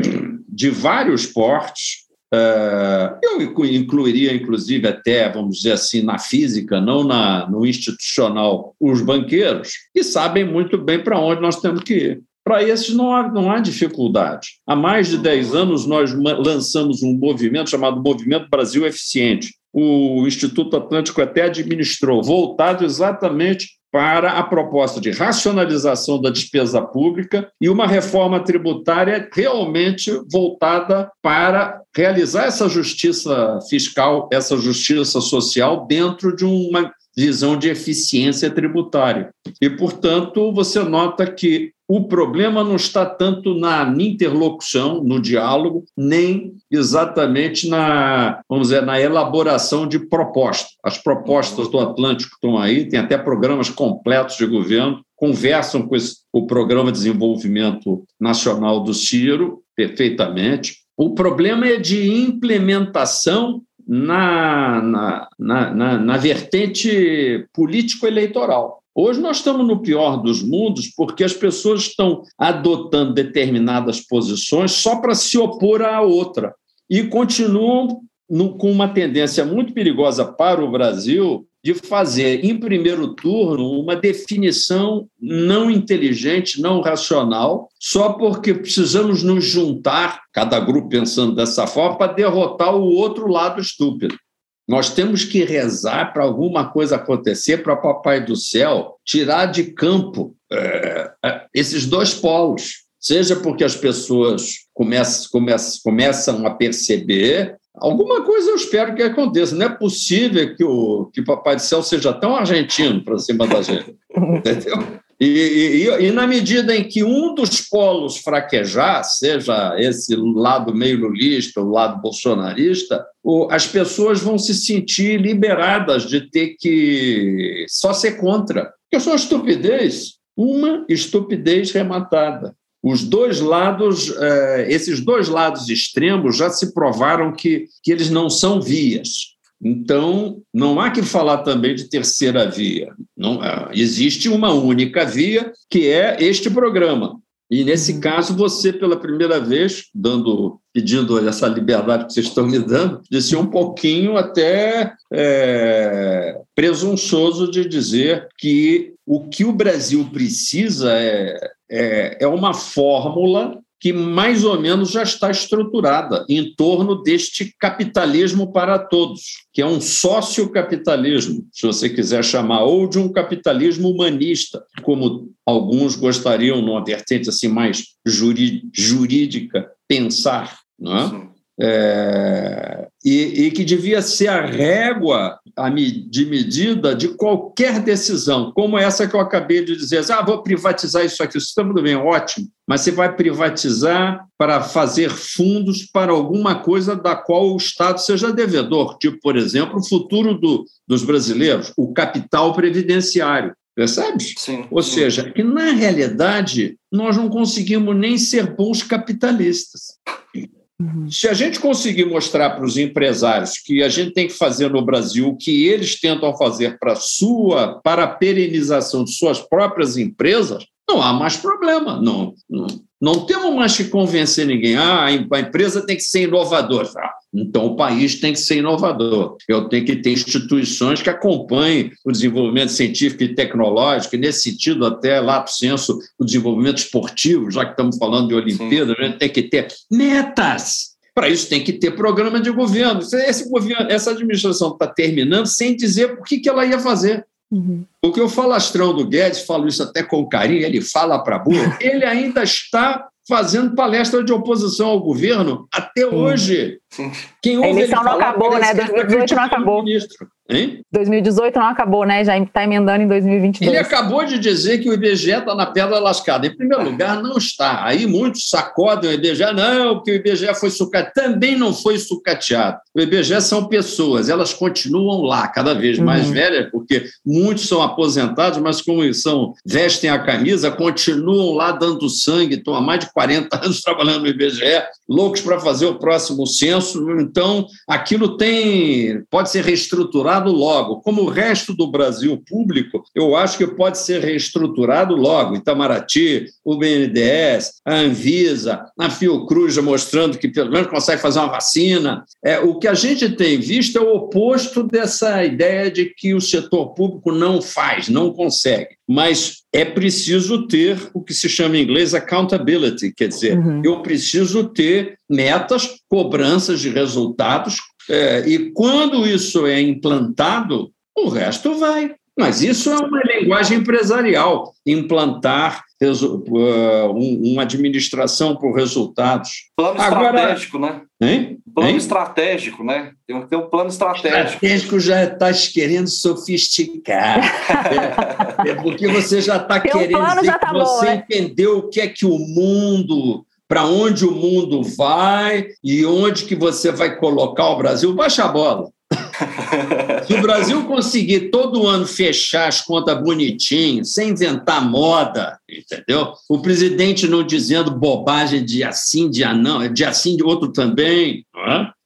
de vários portes eu incluiria, inclusive, até, vamos dizer assim, na física, não na, no institucional, os banqueiros, que sabem muito bem para onde nós temos que ir. Para esses não há, não há dificuldade. Há mais de 10 anos, nós lançamos um movimento chamado Movimento Brasil Eficiente. O Instituto Atlântico até administrou, voltado exatamente para a proposta de racionalização da despesa pública e uma reforma tributária realmente voltada para realizar essa justiça fiscal, essa justiça social dentro de uma visão de eficiência tributária. E, portanto, você nota que o problema não está tanto na interlocução, no diálogo, nem exatamente na, vamos dizer, na elaboração de propostas. As propostas do Atlântico estão aí, tem até programas completos de governo, conversam com esse, o Programa de Desenvolvimento Nacional do Ciro perfeitamente. O problema é de implementação na, na, na, na, vertente político-eleitoral. Hoje nós estamos no pior dos mundos porque as pessoas estão adotando determinadas posições só para se opor à outra e continuam no, com uma tendência muito perigosa para o Brasil de fazer, em primeiro turno, uma definição não inteligente, não racional, só porque precisamos nos juntar, cada grupo pensando dessa forma, para derrotar o outro lado estúpido. Nós temos que rezar para alguma coisa acontecer, para Papai do Céu tirar de campo é, esses dois polos. Seja porque as pessoas começam, começam, começam a perceber Alguma coisa eu espero que aconteça. Não é possível que o, que o Papai do Céu seja tão argentino para cima da gente. (laughs) Entendeu? E, e, e, na medida em que um dos polos fraquejar, seja esse lado meio lulista, o lado bolsonarista, as pessoas vão se sentir liberadas de ter que só ser contra. Porque é só estupidez, uma estupidez rematada os dois lados, eh, esses dois lados extremos já se provaram que, que eles não são vias. Então, não há que falar também de terceira via. Não, eh, existe uma única via, que é este programa. E, nesse uhum. caso, você, pela primeira vez, dando, pedindo essa liberdade que vocês estão me dando, ser um pouquinho até é, presunçoso de dizer que o que o Brasil precisa é é, é uma fórmula que mais ou menos já está estruturada em torno deste capitalismo para todos, que é um sociocapitalismo, se você quiser chamar, ou de um capitalismo humanista, como alguns gostariam, numa vertente assim mais jurídica, pensar. Não é? É, e, e, que devia ser a régua de medida de qualquer decisão, como essa que eu acabei de dizer. Ah, vou privatizar isso aqui. Isso está tudo bem, ótimo. Mas você vai privatizar para fazer fundos para alguma coisa da qual o Estado seja devedor, tipo, por exemplo, o futuro do, dos brasileiros, o capital previdenciário. Percebe? Sim. Ou seja, que na realidade nós não conseguimos nem ser bons capitalistas. Uhum. Se a gente conseguir mostrar para os empresários que a gente tem que fazer no Brasil o que eles tentam fazer para sua para a perenização de suas próprias empresas, não há mais problema. Não, não, não temos mais que convencer ninguém. Ah, a empresa tem que ser inovadora. Ah, então, o país tem que ser inovador. Eu tenho que ter instituições que acompanhem o desenvolvimento científico e tecnológico, e nesse sentido, até lá para o senso, o desenvolvimento esportivo, já que estamos falando de Olimpíada, a gente tem que ter metas. Para isso tem que ter programa de governo. Esse governo essa administração está terminando sem dizer por que, que ela ia fazer. Uhum. Porque o falastrão do Guedes, falo isso até com carinho, ele fala para burro, (laughs) ele ainda está fazendo palestra de oposição ao governo até hoje. Quem a eleição não acabou, né? 2018 não acabou. Ministro. Hein? 2018 não acabou, né? Já está emendando em 2022. Ele acabou de dizer que o IBGE está na pedra lascada. Em primeiro lugar, não está. Aí muitos sacodem o IBGE. Não, porque o IBGE foi sucateado. Também não foi sucateado. O IBGE são pessoas, elas continuam lá, cada vez mais uhum. velhas, porque muitos são aposentados, mas como são, vestem a camisa, continuam lá dando sangue, estão há mais de 40 (laughs) anos trabalhando no IBGE, loucos para fazer o próximo censo. Então, aquilo tem pode ser reestruturado logo. Como o resto do Brasil público, eu acho que pode ser reestruturado logo. Itamaraty, o BNDES, a Anvisa, a Fiocruz já mostrando que pelo menos consegue fazer uma vacina. É, o que a gente tem visto é o oposto dessa ideia de que o setor público não faz, não consegue. Mas é preciso ter o que se chama em inglês accountability, quer dizer, uhum. eu preciso ter metas, cobranças de resultados, é, e quando isso é implantado, o resto vai. Mas isso é uma linguagem empresarial, implantar uh, uma administração por resultados. Plano Agora, estratégico, né? Hein? Plano hein? estratégico, né? Tem que ter um plano estratégico. Estratégico já está querendo sofisticar. (laughs) é, é, porque você já está querendo dizer já tá que bom, você né? entendeu o que é que o mundo para onde o mundo vai e onde que você vai colocar o Brasil, baixa a bola. (laughs) Se o Brasil conseguir todo ano fechar as contas bonitinho, sem inventar moda, entendeu? O presidente não dizendo bobagem de assim, de não, de assim, de outro também,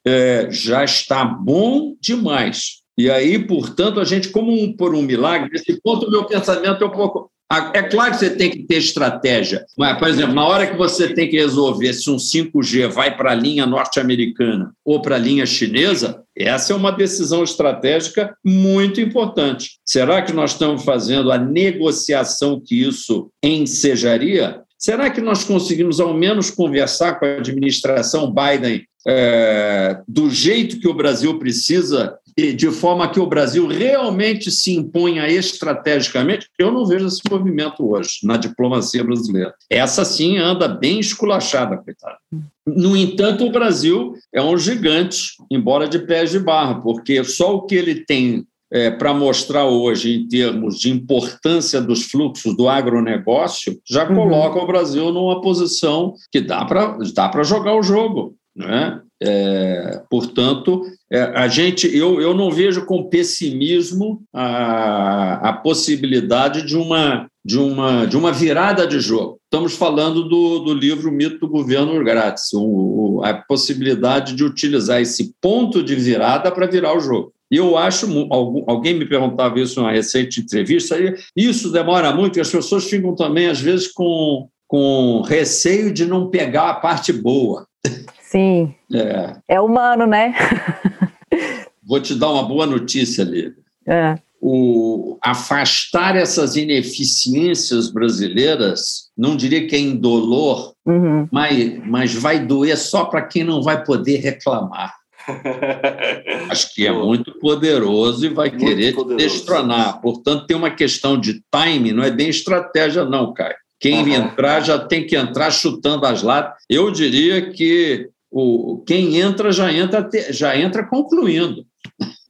é? já está bom demais. E aí, portanto, a gente, como um, por um milagre, nesse ponto, meu pensamento é um pouco É claro que você tem que ter estratégia, mas, por exemplo, na hora que você tem que resolver se um 5G vai para a linha norte-americana ou para a linha chinesa, essa é uma decisão estratégica muito importante. Será que nós estamos fazendo a negociação que isso ensejaria? Será que nós conseguimos, ao menos, conversar com a administração Biden é, do jeito que o Brasil precisa de forma que o Brasil realmente se imponha estrategicamente, eu não vejo esse movimento hoje na diplomacia brasileira. Essa sim anda bem esculachada, coitada. No entanto, o Brasil é um gigante, embora de pés de barra, porque só o que ele tem é, para mostrar hoje, em termos de importância dos fluxos do agronegócio, já uhum. coloca o Brasil numa posição que dá para dá jogar o jogo. Né? É, portanto, é, a gente, eu, eu não vejo com pessimismo a, a possibilidade de uma, de, uma, de uma virada de jogo. Estamos falando do, do livro Mito do Governo Grátis, o, a possibilidade de utilizar esse ponto de virada para virar o jogo. Eu acho, alguém me perguntava isso numa recente entrevista, isso demora muito, e as pessoas ficam também, às vezes, com, com receio de não pegar a parte boa. Sim. É, é humano, né? (laughs) Vou te dar uma boa notícia, Lívia. É. O, afastar essas ineficiências brasileiras, não diria que é indolor, uhum. mas, mas vai doer só para quem não vai poder reclamar. (laughs) Acho que é muito poderoso e vai muito querer poderoso. destronar. Portanto, tem uma questão de time, não é bem estratégia, não, Caio. Quem uhum. entrar já tem que entrar chutando as latas. Eu diria que o, quem entra já entra, já entra concluindo.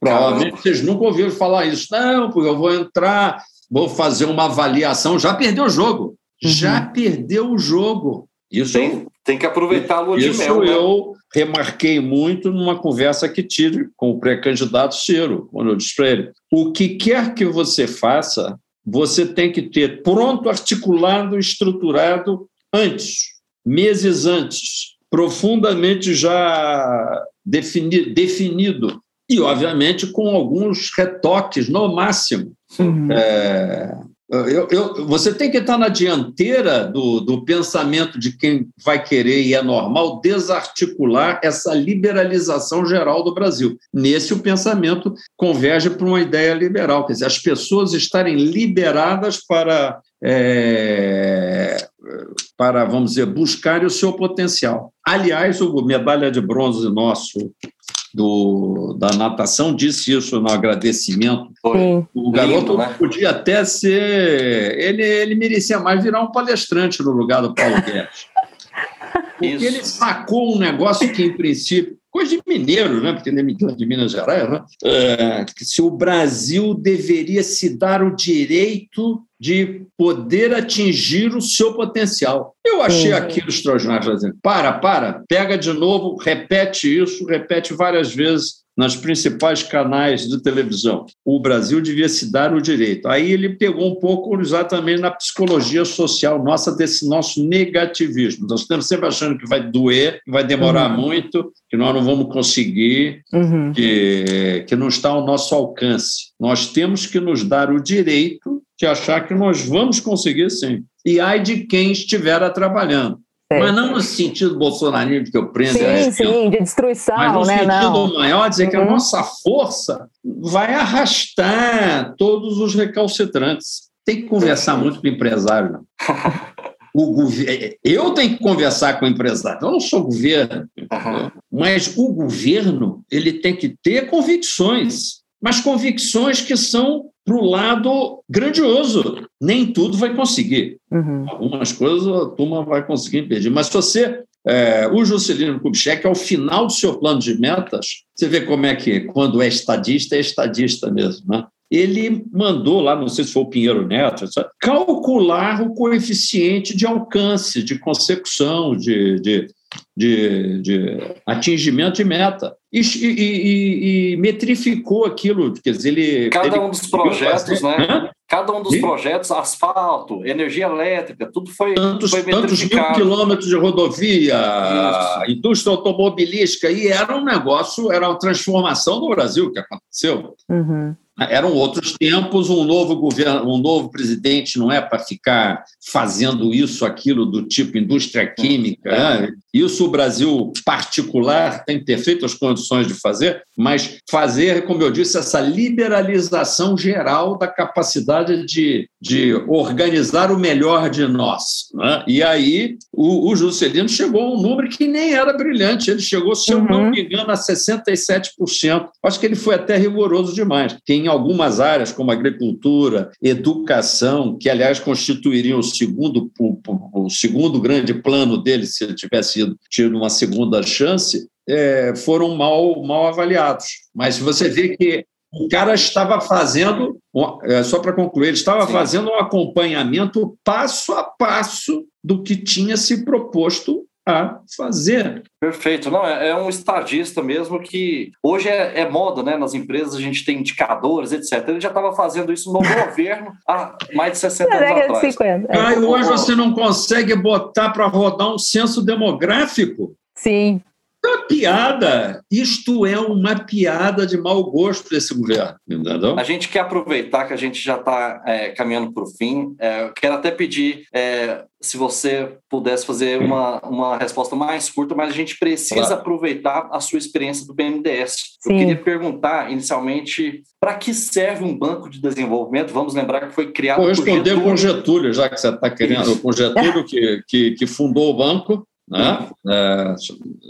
Provavelmente vocês nunca ouviram falar isso. Não, porque eu vou entrar, vou fazer uma avaliação. Já perdeu o jogo. Uhum. Já perdeu o jogo. Isso tem, tem que aproveitar a lua de mel. Isso né? eu remarquei muito numa conversa que tive com o pré-candidato Ciro, quando eu disse para ele: o que quer que você faça, você tem que ter pronto, articulado, estruturado antes, meses antes profundamente já defini definido e, obviamente, com alguns retoques no máximo. Uhum. É, eu, eu, você tem que estar na dianteira do, do pensamento de quem vai querer, e é normal, desarticular essa liberalização geral do Brasil. Nesse, o pensamento converge para uma ideia liberal, quer dizer, as pessoas estarem liberadas para é, para, vamos dizer, buscar o seu potencial. Aliás, o medalha de bronze nosso do, da natação disse isso no agradecimento. Sim. O garoto Lindo, né? podia até ser. Ele, ele merecia mais virar um palestrante no lugar do Paulo Guedes. (laughs) Porque isso. ele sacou um negócio que, em princípio, coisa de mineiro, né? porque ele é de Minas Gerais, né? É, que se o Brasil deveria se dar o direito de poder atingir o seu potencial. Eu achei aquilo extraordinário. Fazendo. Para, para, pega de novo, repete isso, repete várias vezes nas principais canais de televisão. O Brasil devia se dar o direito. Aí ele pegou um pouco exatamente na psicologia social nossa, desse nosso negativismo. Nós estamos sempre achando que vai doer, que vai demorar uhum. muito, que nós não vamos conseguir, uhum. que, que não está ao nosso alcance. Nós temos que nos dar o direito de achar que nós vamos conseguir sim. E ai de quem estiver trabalhando. Certo. Mas não no sentido bolsonarismo que eu prendo. Sim, sim, de destruição, mas no né? sentido não. maior, dizer uhum. que a uhum. nossa força vai arrastar todos os recalcitrantes. Tem que conversar muito com o empresário, não. (laughs) O governo, eu tenho que conversar com o empresário, eu não sou governo, uhum. mas o governo ele tem que ter convicções, mas convicções que são para o lado grandioso. Nem tudo vai conseguir. Uhum. Algumas coisas a turma vai conseguir impedir. Mas se você. É, o Juscelino Kubitschek, ao final do seu plano de metas, você vê como é que, quando é estadista, é estadista mesmo, né? ele mandou lá, não sei se foi o Pinheiro Neto, calcular o coeficiente de alcance, de consecução, de, de, de, de atingimento de meta. E, e, e, metrificou aquilo, quer dizer, ele... Cada ele um dos projetos, fazer, né? Cada um dos e? projetos, asfalto, energia elétrica, tudo foi, tantos, foi tantos mil quilômetros de rodovia, Isso. indústria automobilística, e era um negócio, era uma transformação do Brasil que aconteceu. Uhum. Eram outros tempos, um novo governo, um novo presidente não é para ficar fazendo isso, aquilo do tipo indústria química. Né? Isso o Brasil particular tem perfeitas condições de fazer, mas fazer, como eu disse, essa liberalização geral da capacidade de, de organizar o melhor de nós. Né? E aí o, o Juscelino chegou a um número que nem era brilhante, ele chegou, se eu não uhum. me engano, a 67%. Acho que ele foi até rigoroso demais. Tem algumas áreas, como agricultura, educação, que, aliás, constituiriam o segundo, o, o segundo grande plano dele, se ele tivesse sido, tido uma segunda chance, é, foram mal, mal avaliados. Mas você vê que o cara estava fazendo, é, só para concluir, ele estava Sim. fazendo um acompanhamento passo a passo do que tinha se proposto a fazer. Perfeito. Não, é, é um estagista mesmo que hoje é, é, moda, né? Nas empresas a gente tem indicadores, etc. Ele já estava fazendo isso no governo há mais de 60 anos atrás. 50. É. hoje você não consegue botar para rodar um censo demográfico? Sim. É uma piada. Isto é uma piada de mau gosto desse governo. Entendeu? A gente quer aproveitar que a gente já está é, caminhando para o fim. É, eu quero até pedir é, se você pudesse fazer uma, uma resposta mais curta, mas a gente precisa claro. aproveitar a sua experiência do BNDES. Sim. Eu queria perguntar, inicialmente, para que serve um banco de desenvolvimento? Vamos lembrar que foi criado Vou responder por Getúlio. com Getúlio, já que você está querendo, com Getúlio, que, que, que fundou o banco, né? É,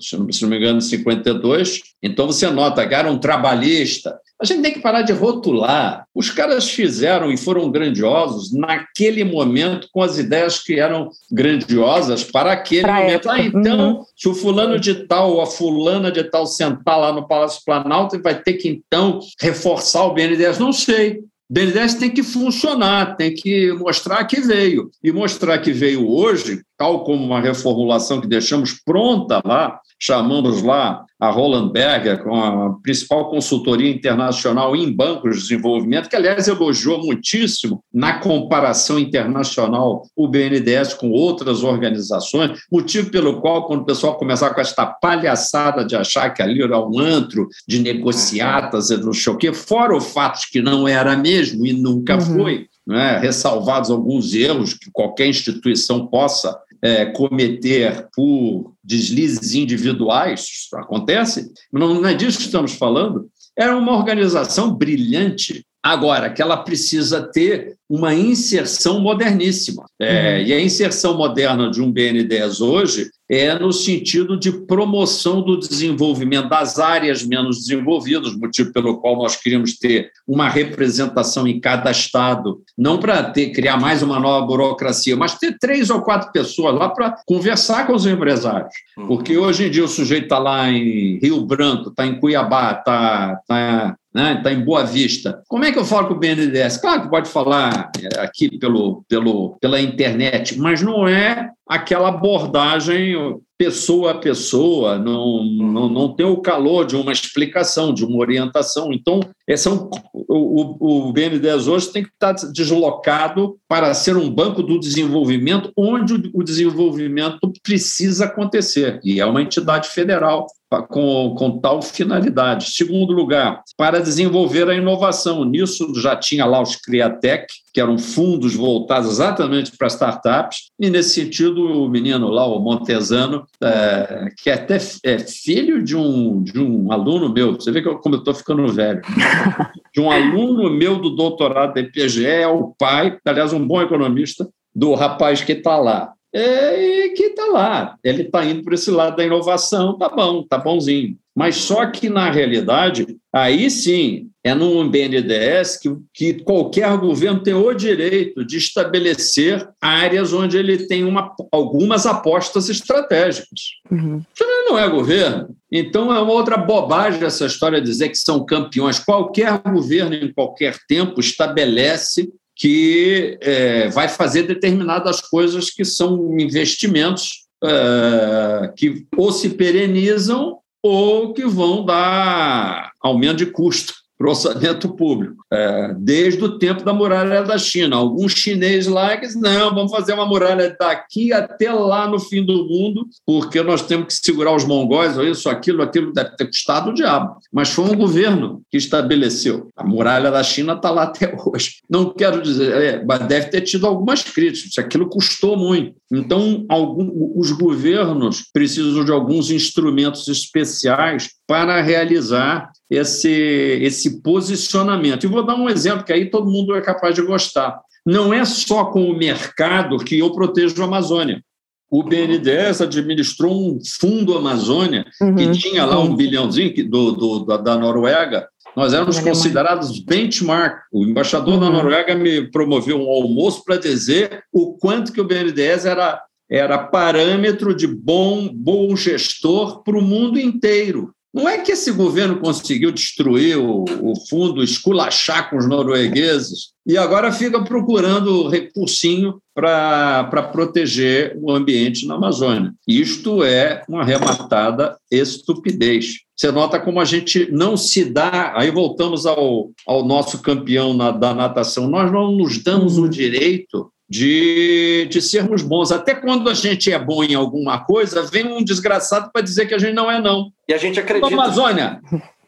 se não me engano, em 52. Então você nota que era um trabalhista. A gente tem que parar de rotular. Os caras fizeram e foram grandiosos naquele momento com as ideias que eram grandiosas para aquele pra momento. Ah, então, uhum. se o fulano de tal ou a fulana de tal sentar lá no Palácio Planalto, vai ter que então reforçar o BNDES. Não sei. BNDES tem que funcionar, tem que mostrar que veio. E mostrar que veio hoje, tal como uma reformulação que deixamos pronta lá, chamamos lá a Roland Berger, com a principal consultoria internacional em bancos de desenvolvimento, que, aliás, elogiou muitíssimo na comparação internacional o BNDES com outras organizações, motivo pelo qual, quando o pessoal começar com esta palhaçada de achar que ali era um antro de negociatas e não sei o quê, fora o fato de que não era mesmo e nunca uhum. foi, né, ressalvados alguns erros que qualquer instituição possa é, cometer por deslizes individuais, isso acontece, não, não é disso que estamos falando. Era uma organização brilhante, agora que ela precisa ter uma inserção moderníssima. É, uhum. E a inserção moderna de um BN10 hoje é no sentido de promoção do desenvolvimento das áreas menos desenvolvidas, motivo pelo qual nós queríamos ter uma representação em cada estado, não para ter criar mais uma nova burocracia, mas ter três ou quatro pessoas lá para conversar com os empresários. Uhum. Porque hoje em dia o sujeito está lá em Rio Branco, está em Cuiabá, está tá, né, tá em Boa Vista. Como é que eu falo com o BNDES? Claro que pode falar é, aqui pelo, pelo, pela internet, mas não é aquela abordagem pessoa a pessoa, não, não, não tem o calor de uma explicação, de uma orientação. Então, esse é um, o, o BNDES hoje tem que estar deslocado para ser um banco do desenvolvimento, onde o desenvolvimento precisa acontecer, e é uma entidade federal com, com tal finalidade. Segundo lugar, para desenvolver a inovação. Nisso já tinha lá os Criatec, que eram fundos voltados exatamente para startups, e nesse sentido o menino lá, o Montesano, é, que é até é filho de um, de um aluno meu, você vê que eu, como eu estou ficando velho, (laughs) de um aluno meu do doutorado da IPGE, é o pai, aliás, um bom economista, do rapaz que está lá é, que está lá. Ele está indo para esse lado da inovação, tá bom, tá bonzinho. Mas só que, na realidade, aí sim, é num BNDES que, que qualquer governo tem o direito de estabelecer áreas onde ele tem uma, algumas apostas estratégicas. Uhum. Isso não é governo. Então, é uma outra bobagem essa história de dizer que são campeões. Qualquer governo, em qualquer tempo, estabelece que é, vai fazer determinadas coisas que são investimentos é, que ou se perenizam ou que vão dar aumento de custo. para o orçamento público, é, desde o tempo da muralha da China. Alguns chineses lá dizem, não, vamos fazer uma muralha daqui até lá no fim do mundo, porque nós temos que segurar os mongóis, ou isso, aquilo, aquilo, deve ter custado o diabo. Mas foi um governo que estabeleceu. A muralha da China está lá até (laughs) hoje. Não quero dizer, é, mas deve ter tido algumas críticas, aquilo custou muito. Então, algum, os governos precisam de alguns instrumentos especiais para realizar esse, esse posicionamento. E vou dar um exemplo que aí todo mundo é capaz de gostar. Não é só com o mercado que eu protejo a Amazônia. O BNDES administrou um fundo Amazônia uhum. que tinha lá um bilhãozinho do, do, da Noruega. Nós éramos considerados benchmark. O embaixador uhum. da Noruega me promoveu um almoço para dizer o quanto que o BNDES era, era parâmetro de bom, bom gestor para o mundo inteiro. Não é que esse governo conseguiu destruir o, o, fundo, esculachar com os noruegueses e agora fica procurando recursinho para proteger o ambiente na Amazônia. Isto é uma arrematada estupidez. Você nota como a gente não se dá. Aí voltamos ao, ao nosso campeão na, da natação. Nós não nos damos o direito de, de sermos bons. Até quando a gente é bom em alguma coisa, vem um desgraçado para dizer que a gente não é, não. E a gente acredita. Amazônia,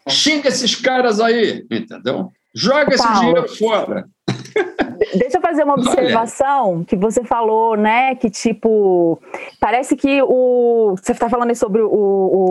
xinga esses caras aí, entendeu? Joga Paulo, esse dinheiro fora. (laughs) Deixa eu fazer uma observação Olha. que você falou, né? Que tipo, parece que o. Você está falando sobre o,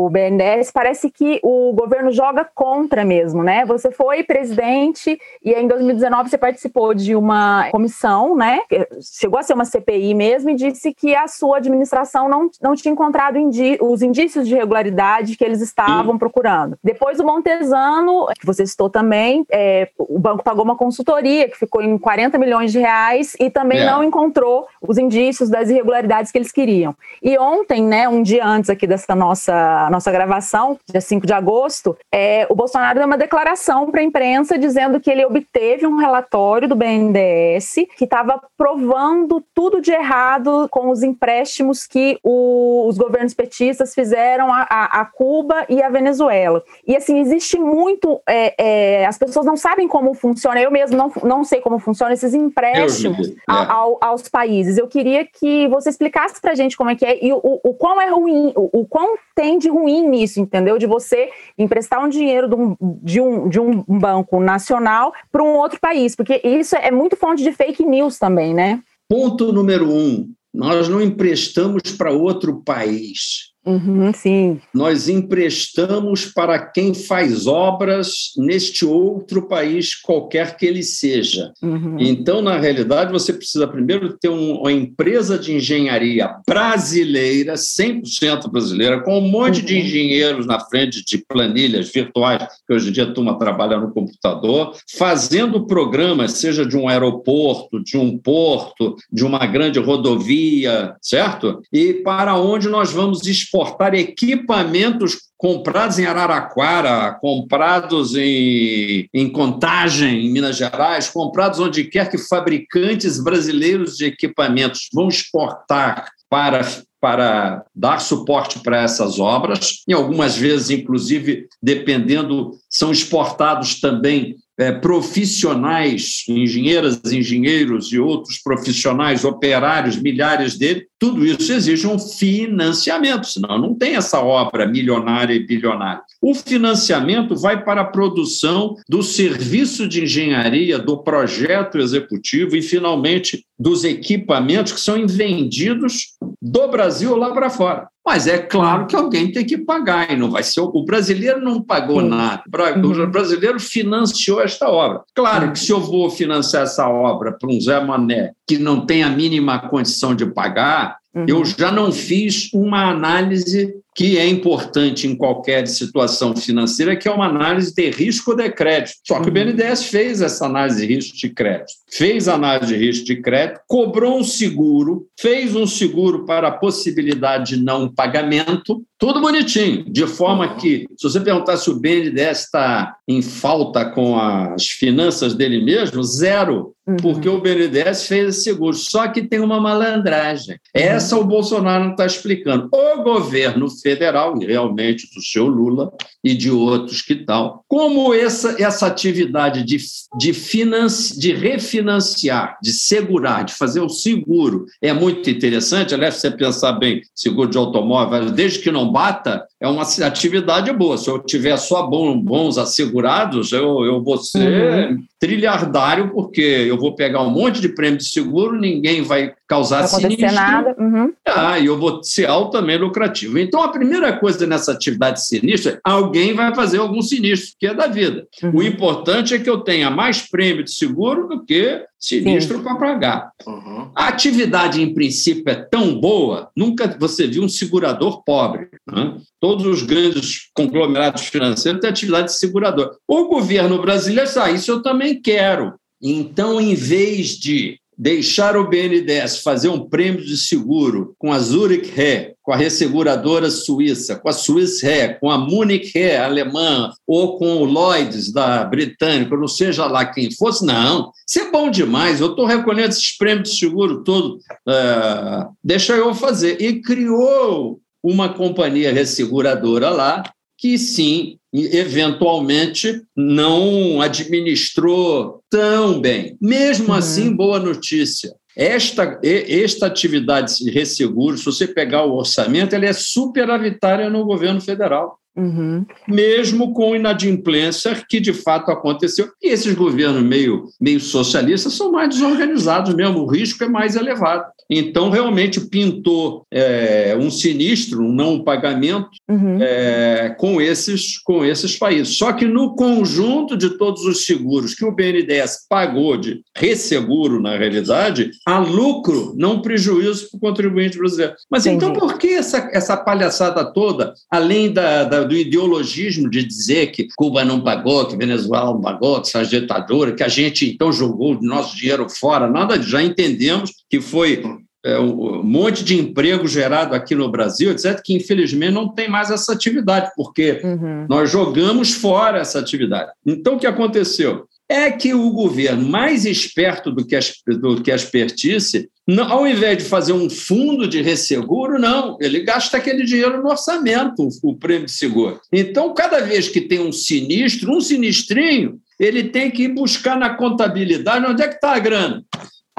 o BNDES, parece que o governo joga contra mesmo, né? Você foi presidente e em 2019 você participou de uma comissão, né? Chegou a ser uma CPI mesmo e disse que a sua administração não, não tinha encontrado indi os indícios de irregularidade que eles estavam procurando. Depois o Montesano, que você citou também, é, o banco pagou uma consultoria que ficou em 40 milhões de reais e também yeah. não encontrou os indícios das irregularidades que eles queriam. E ontem, né, um dia antes aqui dessa nossa, nossa gravação, dia 5 de agosto, é, o Bolsonaro deu uma declaração para a imprensa dizendo que ele obteve um relatório do BNDES que estava provando tudo de errado com os empréstimos que o, os governos petistas fizeram a, a, a, Cuba e a Venezuela. E assim, existe muito. É, é, as pessoas não sabem como funciona. Eu mesmo não, não sei como funciona esses empréstimos é. ao, aos países. Eu queria que você explicasse para a gente como é que é e o, o quão é ruim, o, o quão tem de ruim nisso, entendeu? De você emprestar um dinheiro de um, de um, de um banco nacional para um outro país, porque isso é muito fonte de fake news também, né? Ponto número um: nós não emprestamos para outro país Uhum, sim. Nós emprestamos para quem faz obras neste outro país, qualquer que ele seja. Uhum. Então, na realidade, você precisa primeiro ter uma empresa de engenharia brasileira, 100% brasileira, com um monte uhum. de engenheiros na frente de planilhas virtuais, que hoje em dia a turma trabalha no computador, fazendo programas, seja de um aeroporto, de um porto, de uma grande rodovia, certo? E para onde nós vamos exportar equipamentos comprados em Araraquara, comprados em, em Contagem, em Minas Gerais, comprados onde quer que fabricantes brasileiros de equipamentos vão exportar para para dar suporte para essas obras, e algumas vezes, inclusive, dependendo, são exportados também é, profissionais, engenheiras, engenheiros e outros profissionais, operários, milhares dele, tudo isso exige um financiamento, senão não tem essa obra milionária e bilionária. O financiamento vai para a produção do serviço de engenharia, do projeto executivo e, finalmente, dos equipamentos que são vendidos do Brasil lá para fora. Mas é claro que alguém tem que pagar, e não vai ser. O brasileiro não pagou nada. O uhum. brasileiro financiou esta obra. Claro que se eu vou financiar essa obra para um Zé Mané que não tem a mínima condição de pagar, Uhum. Eu já não fiz uma análise que é importante em qualquer situação financeira, que é uma análise de risco de crédito. Só que uhum. o BNDES fez essa análise de risco de crédito. Fez a análise de risco de crédito, cobrou um seguro, fez um seguro para a possibilidade de não pagamento, tudo bonitinho, de forma uhum. que, se você perguntar se o BNDES está em falta com as finanças dele mesmo, zero, uhum. porque o BNDES fez esse seguro. Só que tem uma malandragem. Essa o Bolsonaro não está explicando. O governo federal, e realmente do seu Lula e de outros que tal. Como essa, essa atividade de, de, financi, de refinanciar, de segurar, de fazer o seguro é muito interessante. Aliás, se você pensar bem, seguro de automóvel, desde que não bata, é uma atividade boa. Se eu tiver só bons assegurados, eu, eu vou ser uhum. trilhardário, porque eu vou pegar um monte de prêmio de seguro, ninguém vai causar não sinistro. nada. Uhum. Ah, e eu vou ser altamente lucrativo. Então, a primeira coisa nessa atividade sinistra, alguém vai fazer algum sinistro, que é da vida. Uhum. O importante é que eu tenha mais prêmio de seguro do que sinistro para pagar. Uhum. A atividade, em princípio, é tão boa, nunca você viu um segurador pobre. Né? Todos os grandes conglomerados financeiros têm atividade de segurador. O governo brasileiro diz, ah, isso eu também quero. Então, em vez de deixar o BNDES fazer um prêmio de seguro com a Zurich Re, com a resseguradora suíça, com a Swiss Re, com a Munich Re alemã, ou com o Lloyds da britânica, não seja lá quem fosse, não. Isso é bom demais, eu estou recolhendo esses prêmios de seguro todo, uh, deixa eu fazer. E criou uma companhia resseguradora lá, que sim eventualmente não administrou tão bem. Mesmo uhum. assim, boa notícia. Esta, esta atividade de resseguro, se você pegar o orçamento, ela é superavitária no governo federal. Uhum. Mesmo com inadimplência que de fato aconteceu. E esses governos meio, meio socialistas são mais desorganizados mesmo, o risco é mais elevado. Então, realmente pintou é, um sinistro, um não pagamento uhum. é, com, esses, com esses países. Só que no conjunto de todos os seguros que o BNDES pagou de resseguro, na realidade, há lucro, não prejuízo para o contribuinte brasileiro. Mas então, Entendi. então por que essa, essa palhaçada toda, além da, da, do ideologismo de dizer que Cuba não pagou, que Venezuela não pagou, que são ditadura, que a gente então jogou o nosso dinheiro fora? Nada, já entendemos que foi é, um monte de emprego gerado aqui no Brasil, etc., que infelizmente não tem mais essa atividade, porque uhum. nós jogamos fora essa atividade. Então, o que aconteceu? É que o governo, mais esperto do que a, do que a expertise, não, ao invés de fazer um fundo de resseguro, não, ele gasta aquele dinheiro no orçamento, o, o prêmio de seguro. Então, cada vez que tem um sinistro, um sinistrinho, ele tem que buscar na contabilidade onde é que está a grana.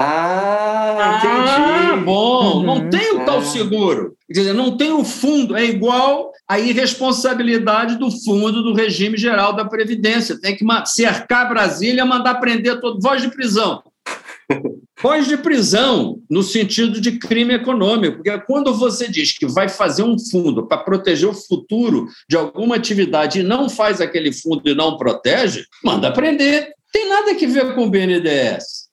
Ah, entendi. Ah, bom, uhum. não tem o tal é. seguro. Quer dizer, não tem o fundo, é igual a irresponsabilidade do fundo do regime geral da Previdência. Tem que cercar Brasília, mandar prender todo, voz de prisão. (laughs) Voz de prisão no sentido de crime econômico, porque quando você diz que vai fazer um fundo para proteger o futuro de alguma atividade e não faz aquele fundo e não protege, manda prender. Tem nada que ver com o BNDES.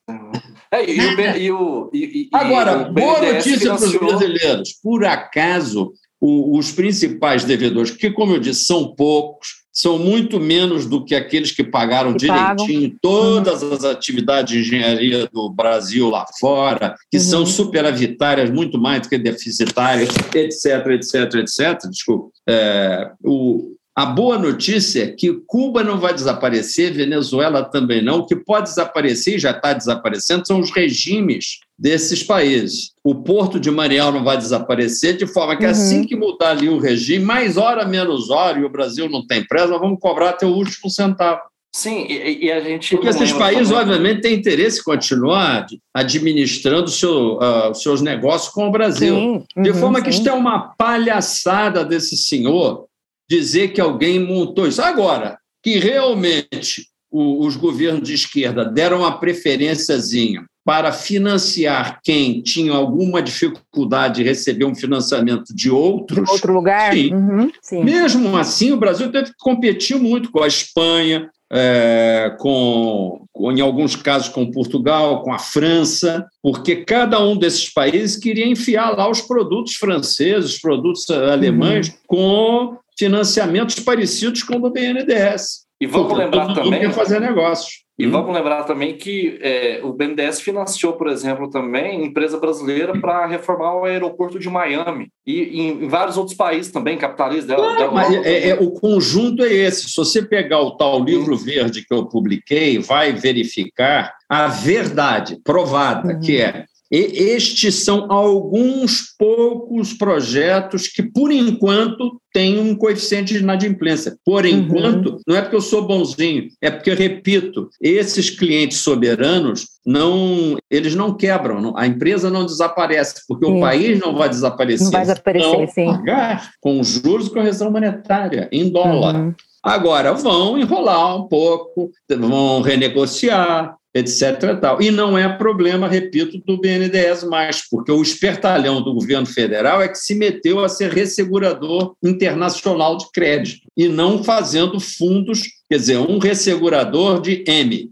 (laughs) É, e, o, e, o, e, Agora, boa notícia para os brasileiros. Por acaso, o, os principais devedores, que, como eu disse, são poucos, são muito menos do que aqueles que pagaram que direitinho pagam. todas uhum. as atividades de engenharia do Brasil lá fora, que uhum. são superavitárias muito mais do que deficitárias, etc, etc, etc. Desculpa. É, o, a boa notícia é que Cuba não vai desaparecer, Venezuela também não. O que pode desaparecer, e já está desaparecendo, são os regimes desses países. O porto de Mariel não vai desaparecer, de forma que uhum. assim que mudar ali o regime, mais hora, menos hora, e o Brasil não tem pressa, nós vamos cobrar até o último centavo. Sim, e, e, a gente. Porque esses países, também. obviamente, têm interesse em continuar administrando seu, uh, os seus negócios com o Brasil. Sim, uhum, de forma que sim. isto é uma palhaçada desse senhor dizer que alguém montou isso. Agora, que realmente o, os governos de esquerda deram uma preferênciazinha para financiar quem tinha alguma dificuldade de receber um financiamento de outros. De outro lugar? Sim. Uhum, sim. Mesmo assim, o Brasil teve que competir muito com a Espanha, é, com, com, em alguns casos, com Portugal, com a França, porque cada um desses países queria enfiar lá os produtos franceses, os produtos alemães, uhum. com financiamentos parecidos com o do BNDES. E vamos lembrar também. fazer negócios. E hum. vamos lembrar também que é, o BNDES financiou, por exemplo, também empresa brasileira para reformar o aeroporto de Miami e, e em vários outros países também, capitalistas. Claro, mas é, é, o conjunto é esse. Se você pegar o tal livro verde que eu publiquei, vai verificar a verdade provada, uhum. que é E estes são alguns poucos projetos que, por enquanto, têm um coeficiente de inadimplência. Por uhum. enquanto, não é porque eu sou bonzinho, é porque, repito, esses clientes soberanos não, eles não quebram, a empresa não desaparece, porque sim. o país não vai desaparecer. Não vai desaparecer, sim. Pagar com juros e correção monetária em dólar. Uhum. Agora, vão enrolar um pouco, vão renegociar, etc. Tal. E não é problema, repito, do BNDES mais, porque o espertalhão do governo federal é que se meteu a ser ressegurador internacional de crédito e não fazendo fundos, quer dizer, um ressegurador de M.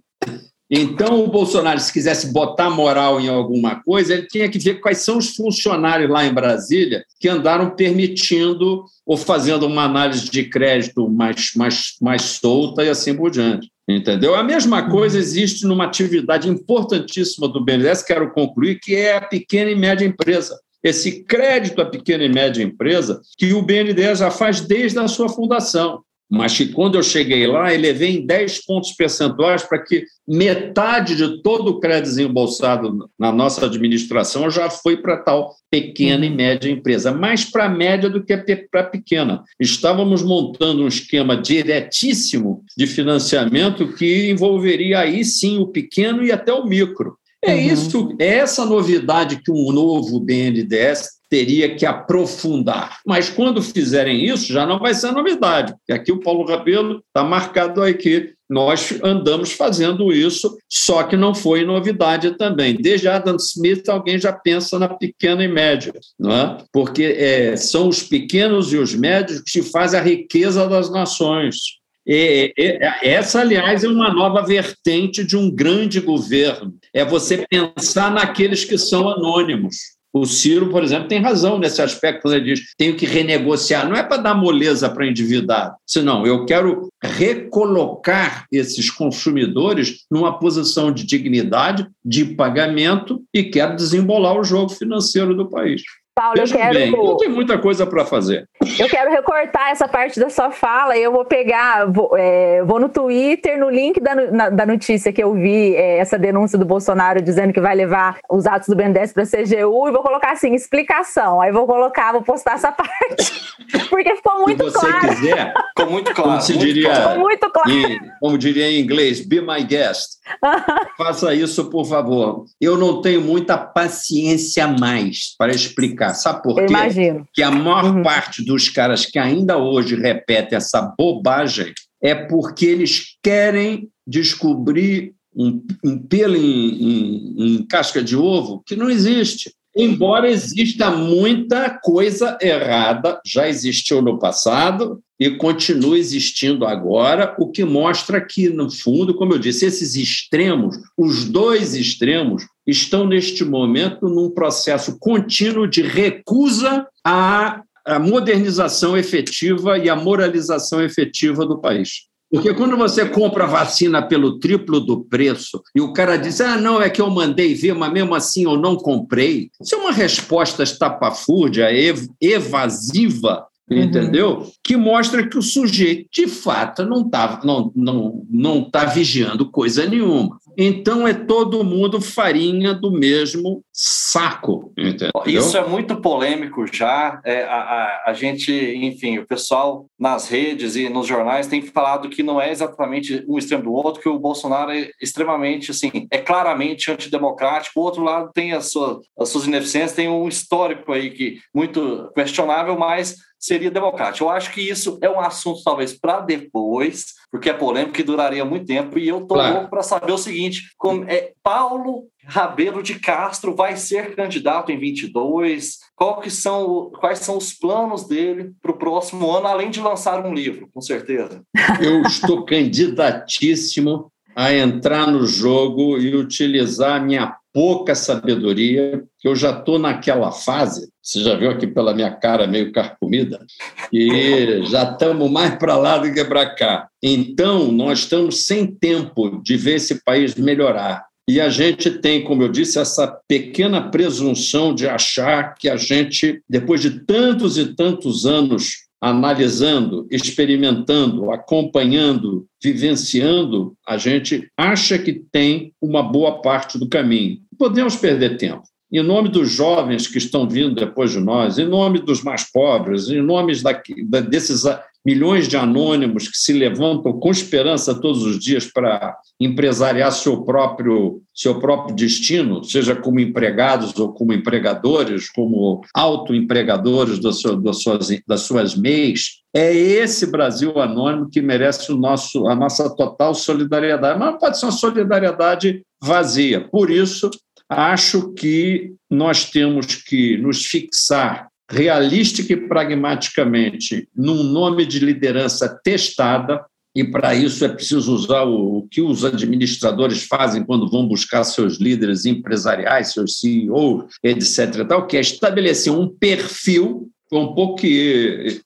Então, o Bolsonaro, se quisesse botar moral em alguma coisa, ele tinha que ver quais são os funcionários lá em Brasília que andaram permitindo ou fazendo uma análise de crédito mais, mais, mais solta e assim por diante. Entendeu? A mesma coisa existe numa atividade importantíssima do BNDES, quero concluir, que é a pequena e média empresa. Esse crédito à pequena e média empresa que o BNDES já faz desde a sua fundação mas que quando eu cheguei lá, elevei em 10 pontos percentuais para que metade de todo o crédito desembolsado na nossa administração já foi para tal pequena e média empresa, mais para a média do que para a pequena. Estávamos montando um esquema diretíssimo de financiamento que envolveria aí sim o pequeno e até o micro. É uhum. isso, é essa novidade que um novo BNDES teria que aprofundar. Mas quando fizerem isso, já não vai ser novidade. E aqui o Paulo Rabelo está marcado aí que nós andamos fazendo isso, só que não foi novidade também. Desde Adam Smith, alguém já pensa na pequena e média, não é? porque é, são os pequenos e os médios que fazem a riqueza das nações. E, e, essa, aliás, é uma nova vertente de um grande governo. É você pensar naqueles que são anônimos. O Ciro, por exemplo, tem razão nesse aspecto quando ele diz tenho que renegociar. Não é para dar moleza para endividado, senão eu quero recolocar esses consumidores numa posição de dignidade, de pagamento e quero desembolar o jogo financeiro do país. Paulo, Veja eu quero. Bem, não tem muita coisa para fazer. Eu quero recortar essa parte da sua fala e eu vou pegar, vou, é, vou no Twitter, no link da, na, da notícia que eu vi, é, essa denúncia do Bolsonaro dizendo que vai levar os atos do BNDES para a CGU e vou colocar assim, explicação. Aí vou colocar, vou postar essa parte. (laughs) Porque ficou muito se você claro. quiser, ficou muito claro. Como, se muito diria, ficou muito claro. Em, como diria em inglês, be my guest. (laughs) Faça isso, por favor. Eu não tenho muita paciência mais para explicar. Sabe por quê? Imagino. Que a maior uhum. parte dos caras que ainda hoje repetem essa bobagem é porque eles querem descobrir um, um pelo em, em, em casca de ovo que não existe. Embora exista muita coisa errada, já existiu no passado e continua existindo agora, o que mostra que, no fundo, como eu disse, esses extremos, os dois extremos, estão neste momento num processo contínuo de recusa à, à modernização efetiva e à moralização efetiva do país. Porque quando você compra vacina pelo triplo do preço e o cara diz, ah, não, é que eu mandei ver, mas mesmo assim eu não comprei, isso é uma resposta estapafúrdia, evasiva, uhum. entendeu? Que mostra que o sujeito, de fato, não está não, não, não tá vigiando coisa nenhuma. Então é todo mundo farinha do mesmo saco. Entendeu? Isso é muito polêmico já. É, a, a, a, gente, enfim, o pessoal nas redes e nos jornais tem falado que não é exatamente um extremo do outro, que o Bolsonaro é extremamente, assim, é claramente antidemocrático. O outro lado tem as suas, as suas ineficiências, tem um histórico aí que muito questionável, mas seria democrático. Eu acho que isso é um assunto talvez para depois, porque é polêmico e duraria muito tempo. E eu estou claro. louco para saber o seguinte: como é Paulo Rabelo de Castro vai ser candidato em 22? Qual que são, quais são os planos dele para o próximo ano, além de lançar um livro, com certeza? (laughs) Eu estou candidatíssimo a entrar no jogo e utilizar a minha pouca sabedoria, que eu já estou naquela fase, você já viu aqui pela minha cara meio carcomida, e (laughs) já estamos mais para lá do que para cá. Então, nós estamos sem tempo de ver esse país melhorar. E a gente tem, como eu disse, essa pequena presunção de achar que a gente, depois de tantos e tantos anos analisando, experimentando, acompanhando, vivenciando, a gente acha que tem uma boa parte do caminho. Podemos perder tempo. em nome dos jovens que estão vindo depois de nós, em nome dos mais pobres, em nome da, desses milhões de anônimos que se levantam com esperança todos os dias para empresariar seu próprio, seu próprio destino, seja como empregados ou como empregadores, como autoempregadores das suas, das suas, das suas MEIs, é esse Brasil anônimo que merece o nosso, a nossa total solidariedade. Mas não pode ser uma solidariedade vazia. Por isso, acho que nós temos que nos fixar realística e pragmaticamente num nome de liderança testada, e para isso é preciso usar o, que os administradores fazem quando vão buscar seus líderes empresariais, seus CEOs, etc. Tal, que é estabelecer um perfil foi um pouco que,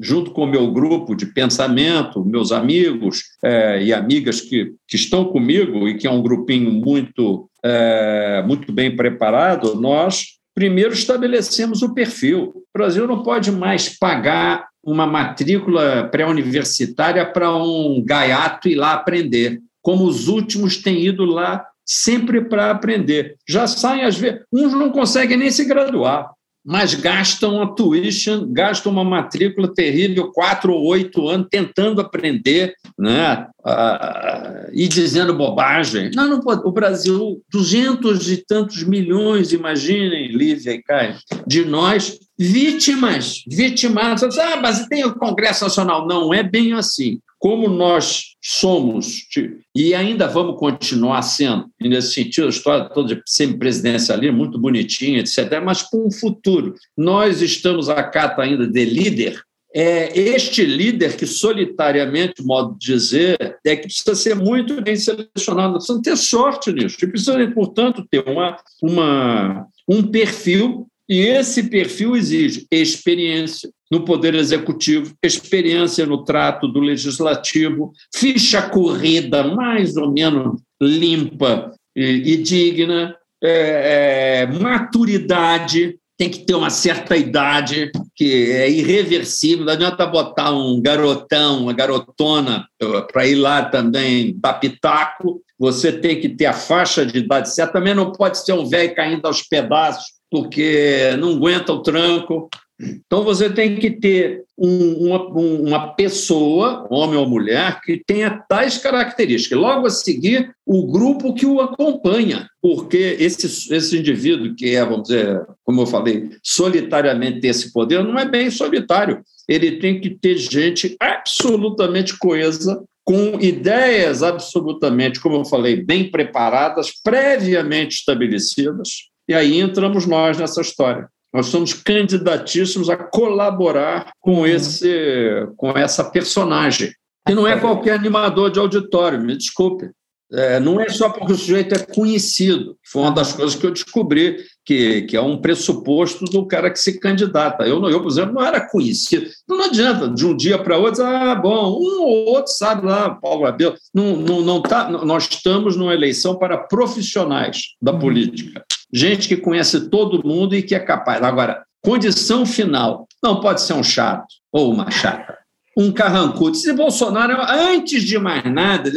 junto com o meu grupo de pensamento, meus amigos é, e amigas que, que estão comigo, e que é um grupinho muito, é, muito bem preparado, nós primeiro estabelecemos o perfil. O Brasil não pode mais pagar uma matrícula pré-universitária para um gaiato ir lá aprender, como os últimos têm ido lá sempre para aprender. Já saem, às vezes, uns não conseguem nem se graduar mas gastam a tuition, gastam uma matrícula terrível, quatro ou oito anos, tentando aprender né? Ah, e dizendo bobagem. Não, não pode. O Brasil, duzentos e tantos milhões, imaginem, Lívia e Caio, de nós vítimas, vitimadas. Ah, mas tem o Congresso Nacional. Não é bem assim como nós somos, e ainda vamos continuar sendo, e nesse sentido, a história toda de semipresidencialismo, muito bonitinha, etc., mas com um futuro. Nós estamos a cata ainda de líder, é este líder que solitariamente, modo de dizer, é que precisa ser muito bem selecionado, precisa ter sorte nisso, e precisa, portanto, ter uma, uma, um perfil. E esse perfil exige experiência no Poder Executivo, experiência no trato do Legislativo, ficha corrida mais ou menos limpa e, e digna, é, é, maturidade, tem que ter uma certa idade que é irreversível, não adianta botar um garotão, uma garotona para ir lá também dar pitaco, você tem que ter a faixa de idade certa, também não pode ser um velho caindo aos pedaços porque não aguenta o tranco. Então, você tem que ter um, uma, uma pessoa, homem ou mulher, que tenha tais características. Logo a seguir, o grupo que o acompanha, porque esse, esse indivíduo que é, vamos dizer, como eu falei, solitariamente esse poder, não é bem solitário. Ele tem que ter gente absolutamente coesa, com ideias absolutamente, como eu falei, bem preparadas, previamente estabelecidas, e aí entramos nós nessa história. Nós somos candidatíssimos a colaborar com, uhum. esse, com essa personagem. E não é qualquer animador de auditório, me desculpe. É, não é só porque o sujeito é conhecido. Foi uma das coisas que eu descobri, que, que é um pressuposto do cara que se candidata. Eu, eu, por exemplo, não era conhecido. Não adianta, de um dia para outro, ah, bom, um ou outro sabe lá, Paulo Abel. Não, não, não tá, nós estamos numa eleição para profissionais da uhum. política gente que conhece todo mundo e que é capaz. Agora, condição final, não pode ser um chato ou uma chata, um carrancudo. Se Bolsonaro, antes de mais nada,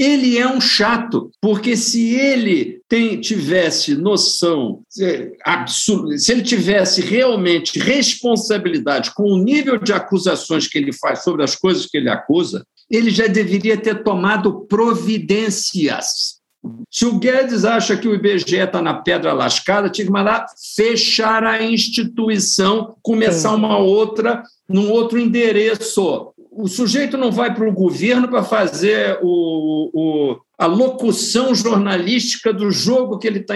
ele é um chato, porque se ele tem, tivesse noção, se ele tivesse realmente responsabilidade com o nível de acusações que ele faz sobre as coisas que ele acusa, ele já deveria ter tomado providências se o Guedes acha que o IBGE está na pedra lascada, tinha que mandar fechar a instituição, começar uma outra, num outro endereço. O sujeito não vai para o governo para fazer o, o, a locução jornalística do jogo que ele está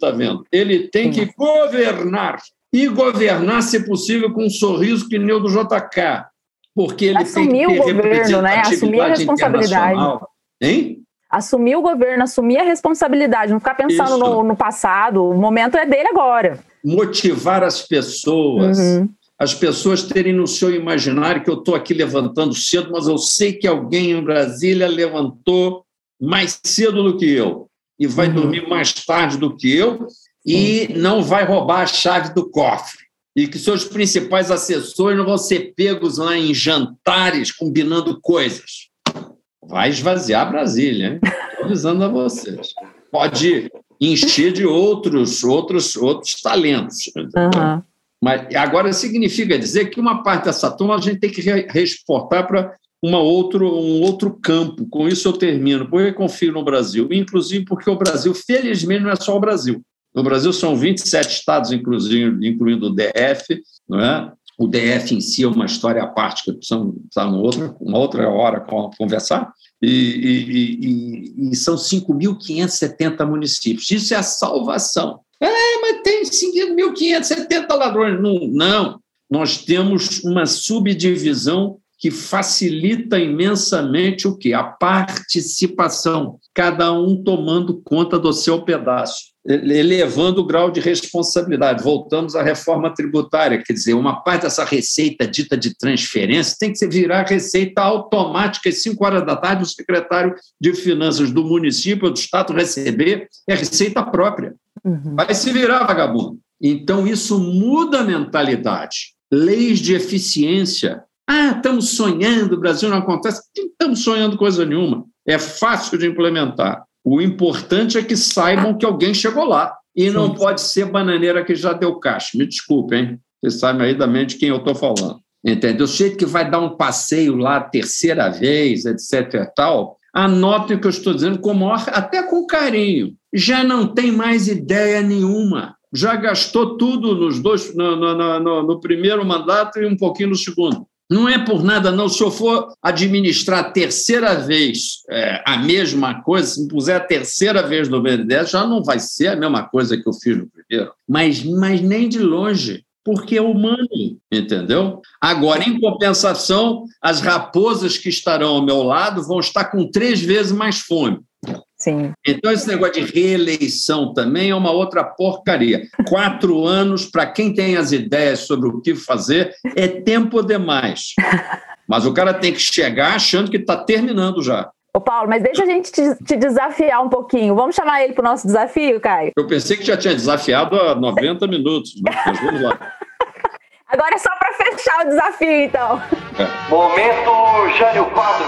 tá vendo. Ele tem que governar. E governar, se possível, com um sorriso que nem o do JK. Porque ele Assumir tem que ter o governo, né? Assumir a responsabilidade. Hein? Assumir o governo, assumir a responsabilidade, não ficar pensando no, no, passado. O momento é dele agora. Motivar as pessoas. Uhum. As pessoas terem no seu imaginário que eu estou aqui levantando cedo, mas eu sei que alguém em Brasília levantou mais cedo do que eu e vai uhum. dormir mais tarde do que eu e uhum. não vai roubar a chave do cofre. E que seus principais assessores não vão ser pegos lá em jantares combinando coisas vai esvaziar Brasília? Estou avisando a vocês. Pode, encher de outros, outros, outros talentos. Uhum. Mas agora significa dizer que uma parte dessa turma a gente tem que reexportar para uma outro, um outro campo. Com isso eu termino, porque eu confio no Brasil, inclusive porque o Brasil, felizmente, não é só o Brasil. No Brasil são 27 estados, inclusive, incluindo o DF, não é? O DF em si é uma história à parte, que precisamos outra, uma outra hora conversar, e, e, e, e são 5.570 municípios. Isso é a salvação. É, mas tem 5.570 ladrões. Não, não, nós temos uma subdivisão que facilita imensamente o que? A participação, cada um tomando conta do seu pedaço, elevando o grau de responsabilidade. Voltamos à reforma tributária, quer dizer, uma parte dessa receita dita de transferência tem que se virar receita automática, às 5 horas da tarde, o secretário de Finanças do município, do Estado, receber, é receita própria. Uhum. Vai se virar, vagabundo. Então, isso muda a mentalidade. Leis de eficiência ah, estamos sonhando, o Brasil não acontece. Não estamos sonhando coisa nenhuma. É fácil de implementar. O importante é que saibam que alguém chegou lá. E não pode ser bananeira que já deu caixa. Me desculpe, hein? Vocês sabem aí da mente de quem eu estou falando. Entendeu? O jeito que vai dar um passeio lá terceira vez, etc. e tal, anotem o que eu estou dizendo com maior, até com carinho. Já não tem mais ideia nenhuma. Já gastou tudo nos dois, no, no, no, no primeiro mandato e um pouquinho no segundo. Não é por nada, não. Se eu for administrar a terceira vez é, a mesma coisa, se me puser a terceira vez no BNDES, já não vai ser a mesma coisa que eu fiz no primeiro. Mas, mas nem de longe, porque é humano, entendeu? Agora, em compensação, as raposas que estarão ao meu lado vão estar com três vezes mais fome. Sim. Então, esse negócio de reeleição também é uma outra porcaria. Quatro (laughs) anos, para quem tem as ideias sobre o que fazer, é tempo demais. Mas o cara tem que chegar achando que está terminando já. Ô Paulo, mas deixa a gente te, te, desafiar um pouquinho. Vamos chamar ele para o nosso desafio, Caio? Eu pensei que já tinha desafiado há 90 minutos, mas vamos lá. (laughs) Agora é só para fechar o desafio, então. É. Momento Jânio Quadro.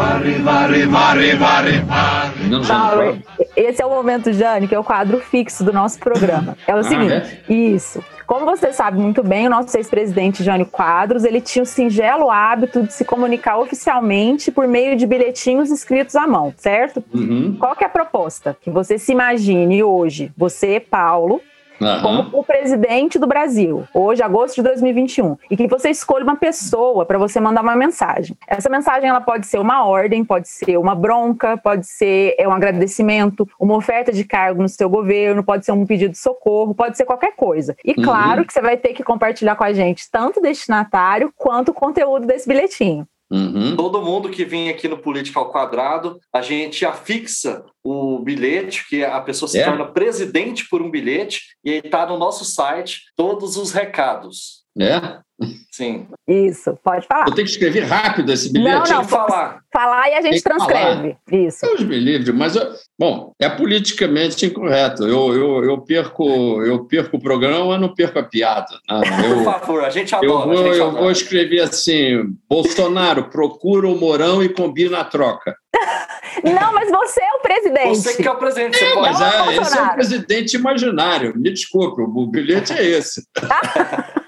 Varre, varre, varre, varre, varre. Esse é o momento, Jane, que é o quadro fixo do nosso programa. É o ah, seguinte, é? isso. Como você sabe muito bem, o nosso ex-presidente Jânio Quadros, ele tinha o singelo hábito de se comunicar oficialmente por meio de bilhetinhos escritos à mão, certo? Uhum. Qual que é a proposta? Que você se imagine hoje, você, Paulo, uhum. como o presidente do Brasil, hoje, agosto de 2021, e que você escolha uma pessoa para você mandar uma mensagem. Essa mensagem ela pode ser uma ordem, pode ser uma bronca, pode ser é, um agradecimento, uma oferta de cargo no seu governo, pode ser um pedido de socorro, pode ser qualquer coisa. E uhum. claro que você vai ter que compartilhar com a gente tanto o destinatário quanto o conteúdo desse bilhetinho. Uhum. Todo mundo que vem aqui no Política ao Quadrado, a gente afixa o bilhete, que a pessoa se é. torna presidente por um bilhete, e aí está no nosso site todos os recados. É? Sim. Isso, pode falar. Eu tenho que escrever rápido esse bilhete. Não, não, falar. Falar e a gente transcreve. Falar. Isso. Deus me livre, mas, eu, bom, é politicamente incorreto. Eu, eu, eu, perco, eu perco o programa, não perco a piada. Né? (laughs) Eu, Por favor, a gente adora. Eu vou, eu vou escrever assim: Bolsonaro procura o Morão e combina a troca. (laughs) Não, mas você é o presidente. Você que é o presidente. Você é, pode... Mas é, esse é o presidente imaginário. Me desculpe, o bilhete é esse. (laughs)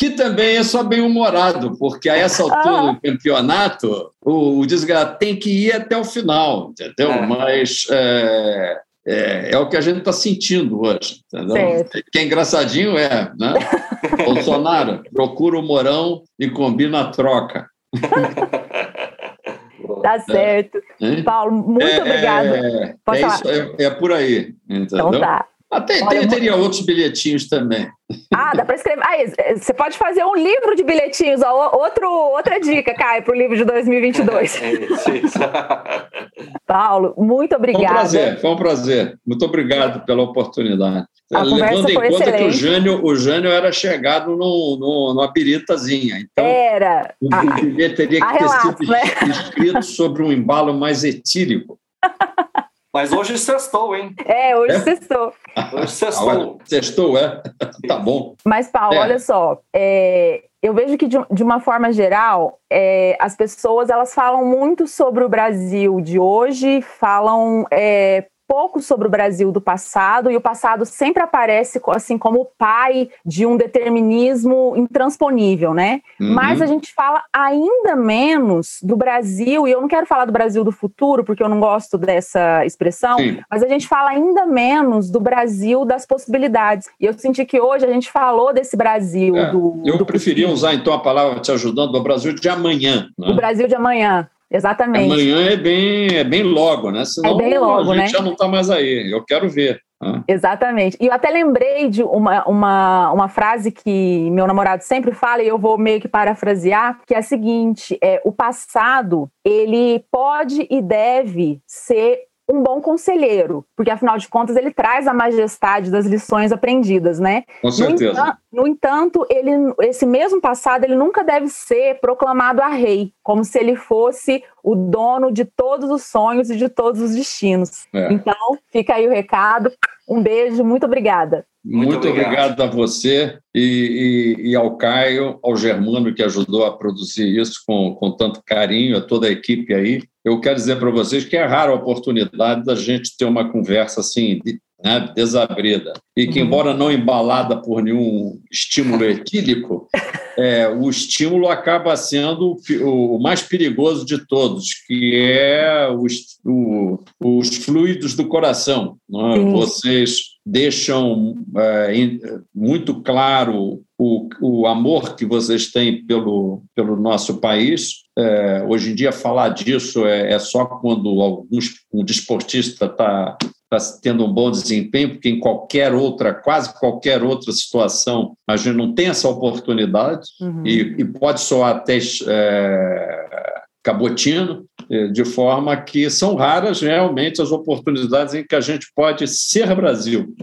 que também é só bem-humorado, porque a essa altura ah. do campeonato, o, o desgraçado tem que ir até o final, entendeu? É. Mas é, é, é, o que a gente está sentindo hoje, entendeu? Certo. Que é engraçadinho é, né? (laughs) Bolsonaro procura o Morão e combina a troca. (laughs) Tá certo. É. Paulo, muito é, obrigada. Pode é. Isso, é, é, por aí, entendeu? Então tá. Até, Olha, teria outros bilhetinhos também. Ah, dá para escrever. Ah, você pode fazer um livro de bilhetinhos. Ó, outro, outra dica, Caio, para o livro de 2022. (laughs) É. (laughs) Paulo, muito obrigada. Foi um prazer, foi um prazer. Muito obrigado pela oportunidade. A Levando em conta excelente. que o Jânio, o Jânio era chegado no, no, numa biritazinha. Então, era. O, ah, bilhete teria que ter sido né? escrito sobre um embalo mais etílico. (laughs) Mas hoje sextou, hein? É, hoje é? sextou. Hoje sextou. sextou, é? tá bom. Mas, Paulo, é. olha só. É, eu vejo que de, de uma forma geral, é, as pessoas elas falam muito sobre o Brasil de hoje, falam é, pouco sobre o Brasil do passado e o passado sempre aparece assim como o pai de um determinismo intransponível, né? Uhum. Mas a gente fala ainda menos do Brasil e eu não quero falar do Brasil do futuro porque eu não gosto dessa expressão, Sim. mas a gente fala ainda menos do Brasil das possibilidades. E eu senti que hoje a gente falou desse Brasil é, do. Eu do preferia possível. usar então a palavra te ajudando do Brasil de amanhã. Né? O Brasil de amanhã. Exatamente. Amanhã é bem, é bem logo, né? Senão é bem logo, a gente né? já não está mais aí. Eu quero ver. Né? Exatamente. E eu até lembrei de uma, uma, uma frase que meu namorado sempre fala, e eu vou meio que parafrasear, que é a seguinte: é, o passado ele pode e deve ser um bom conselheiro, porque afinal de contas ele traz a majestade das lições aprendidas, né? Com certeza. No entanto, no entanto, ele, esse mesmo passado ele nunca deve ser proclamado a rei, como se ele fosse o dono de todos os sonhos e de todos os destinos. É. Então, fica aí o recado. Um beijo, muito obrigada. Muito, muito obrigado. obrigado. a você e, e, e, ao Caio, ao Germano, que ajudou a produzir isso com, com tanto carinho, a toda a equipe aí. Eu quero dizer para vocês que é rara a oportunidade da gente ter uma conversa assim, né, desabrida. E que, uhum. embora não embalada por nenhum estímulo etílico, é, o estímulo acaba sendo o mais perigoso de todos, que é os, o, os fluidos do coração. É? Vocês deixam é, muito claro o, o amor que vocês têm pelo, pelo nosso país. É, hoje em dia, falar disso é, é só quando alguns, um desportista está está tendo um bom desempenho, porque em qualquer outra, quase qualquer outra situação, a gente não tem essa oportunidade uhum. e, e, pode soar até é, cabotino, é, de forma que são raras realmente as oportunidades em que a gente pode ser Brasil.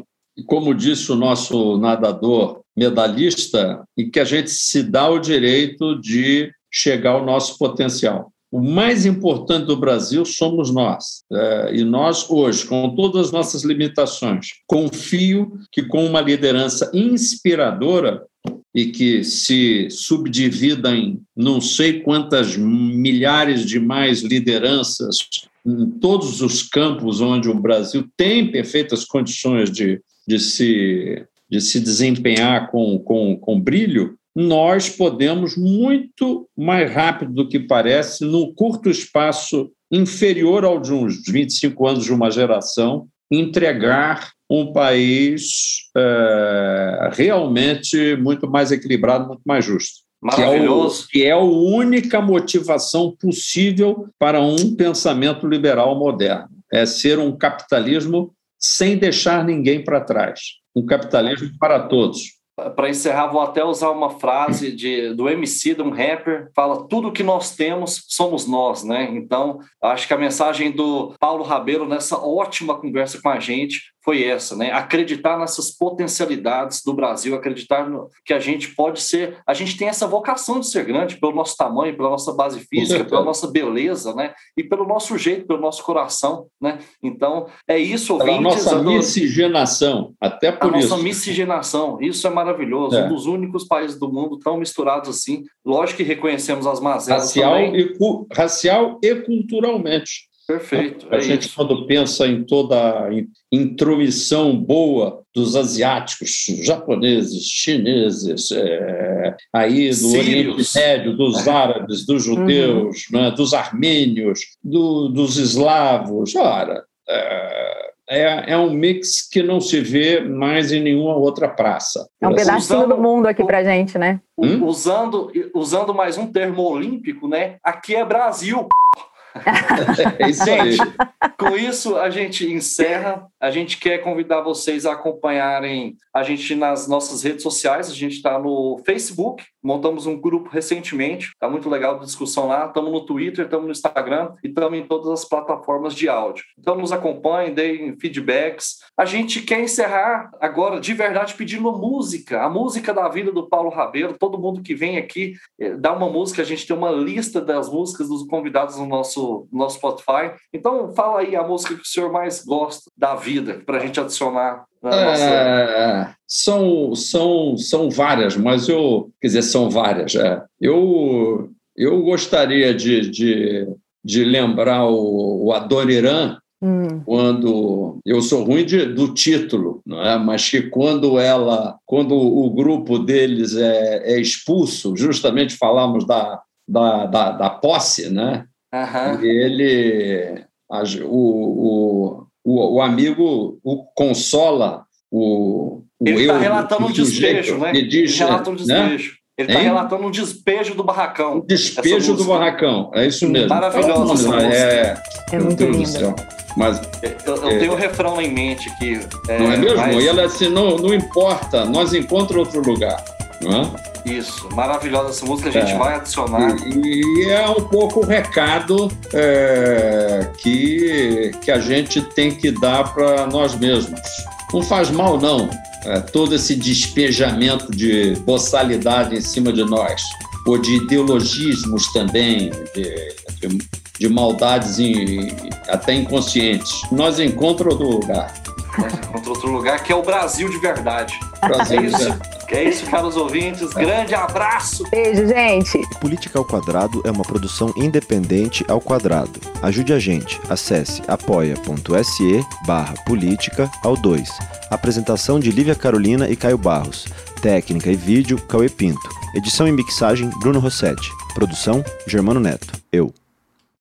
Como disse o nosso nadador medalhista, em que a gente se dá o direito de chegar ao nosso potencial. O mais importante do Brasil somos nós. É, e nós, hoje, com todas as nossas limitações, confio que com uma liderança inspiradora e que se subdivida em não sei quantas milhares de mais lideranças em todos os campos onde o Brasil tem perfeitas condições de, de, se, de se desempenhar com, com, com brilho, nós podemos, muito mais rápido do que parece, num curto espaço inferior ao de uns 25 anos de uma geração, entregar um país é, realmente muito mais equilibrado, muito mais justo. Maravilhoso. Que é, o, que é a única motivação possível para um pensamento liberal moderno. É ser um capitalismo sem deixar ninguém para trás. Um capitalismo para todos para encerrar, vou até usar uma frase de, do MC, de um rapper, fala tudo que nós temos somos nós, né? Então, acho que a mensagem do Paulo Rabelo nessa ótima conversa com a gente foi essa, né? Acreditar nessas potencialidades do Brasil, acreditar no, que a gente pode ser, a gente tem essa vocação de ser grande pelo nosso tamanho, pela nossa base física, pela nossa beleza, né? E pelo nosso jeito, pelo nosso coração, né? Então, é isso, ouvintes. A nossa miscigenação, até por a isso. A nossa miscigenação, isso é maravilhoso. É. Um dos únicos países do mundo tão misturados assim. Lógico que reconhecemos as mazelas racial também. E, racial e culturalmente. Perfeito. A é gente, isso. quando pensa em toda a intromissão boa dos asiáticos, japoneses, chineses, é, aí do Sírios. Oriente Médio, dos árabes, dos judeus, uhum. né, dos armênios, do, dos eslavos, ora, é, é, é, um mix que não se vê mais em nenhuma outra praça. É um pedacinho usando, do mundo aqui para gente, né? Hum? Usando, usando mais um termo olímpico, né? Aqui é Brasil. (laughs) é isso aí. com isso a gente encerra. A gente quer convidar vocês a acompanharem a gente nas nossas redes sociais. A gente está no Facebook, montamos um grupo recentemente, está muito legal a discussão lá. Estamos no Twitter, estamos no Instagram e estamos em todas as plataformas de áudio. Então nos acompanhem, deem feedbacks. A gente quer encerrar agora de verdade pedindo música, a música da vida do Paulo Rabelo. Todo mundo que vem aqui eh, dá uma música, a gente tem uma lista das músicas dos convidados no nosso, no nosso Spotify. Então fala aí a música que o senhor mais gosta da vida, para a gente adicionar é, são, são, são várias, mas eu, quer dizer, são várias. É. Eu, eu gostaria de, de, de lembrar o, o Adoniran, Hum. Quando eu sou ruim de, do título, não é? mas que quando ela, quando o grupo deles é, é expulso, justamente falamos da, da, da, da posse, né? Uhum. ele, a, o, o, o amigo o consola o, o ele está relatando um despejo, né? Ele, diz, ele relata um né? despejo. Né? Ele está relatando um despejo do barracão. despejo do barracão, é isso mesmo. Maravilhosa essa É, é muito linda. Mas, eu, eu é, tenho um refrão em mente que. É, não é mesmo? Mas... E ela assim, não, não importa, nós encontramos outro lugar. Não é? Isso, maravilhosa essa música, a gente é. vai adicionar. E, e, é um pouco o recado é, que, que a gente tem que dar para nós mesmos. Não faz mal, não, é, todo esse despejamento de boçalidade em cima de nós, ou de ideologismos também, de, de, de maldades in, até inconscientes. Nós encontramos outro lugar. Encontramos outro lugar que é o Brasil de verdade. Brasil, é isso. É isso, caros ouvintes. Grande abraço. Beijo, gente. Política ao Quadrado é uma produção independente ao quadrado. Ajude a gente. Acesse apoia.se barra política ao 2. Apresentação de Lívia Carolina e Caio Barros. Técnica e vídeo, Cauê Pinto. Edição e mixagem, Bruno Rossetti. Produção, Germano Neto. Eu.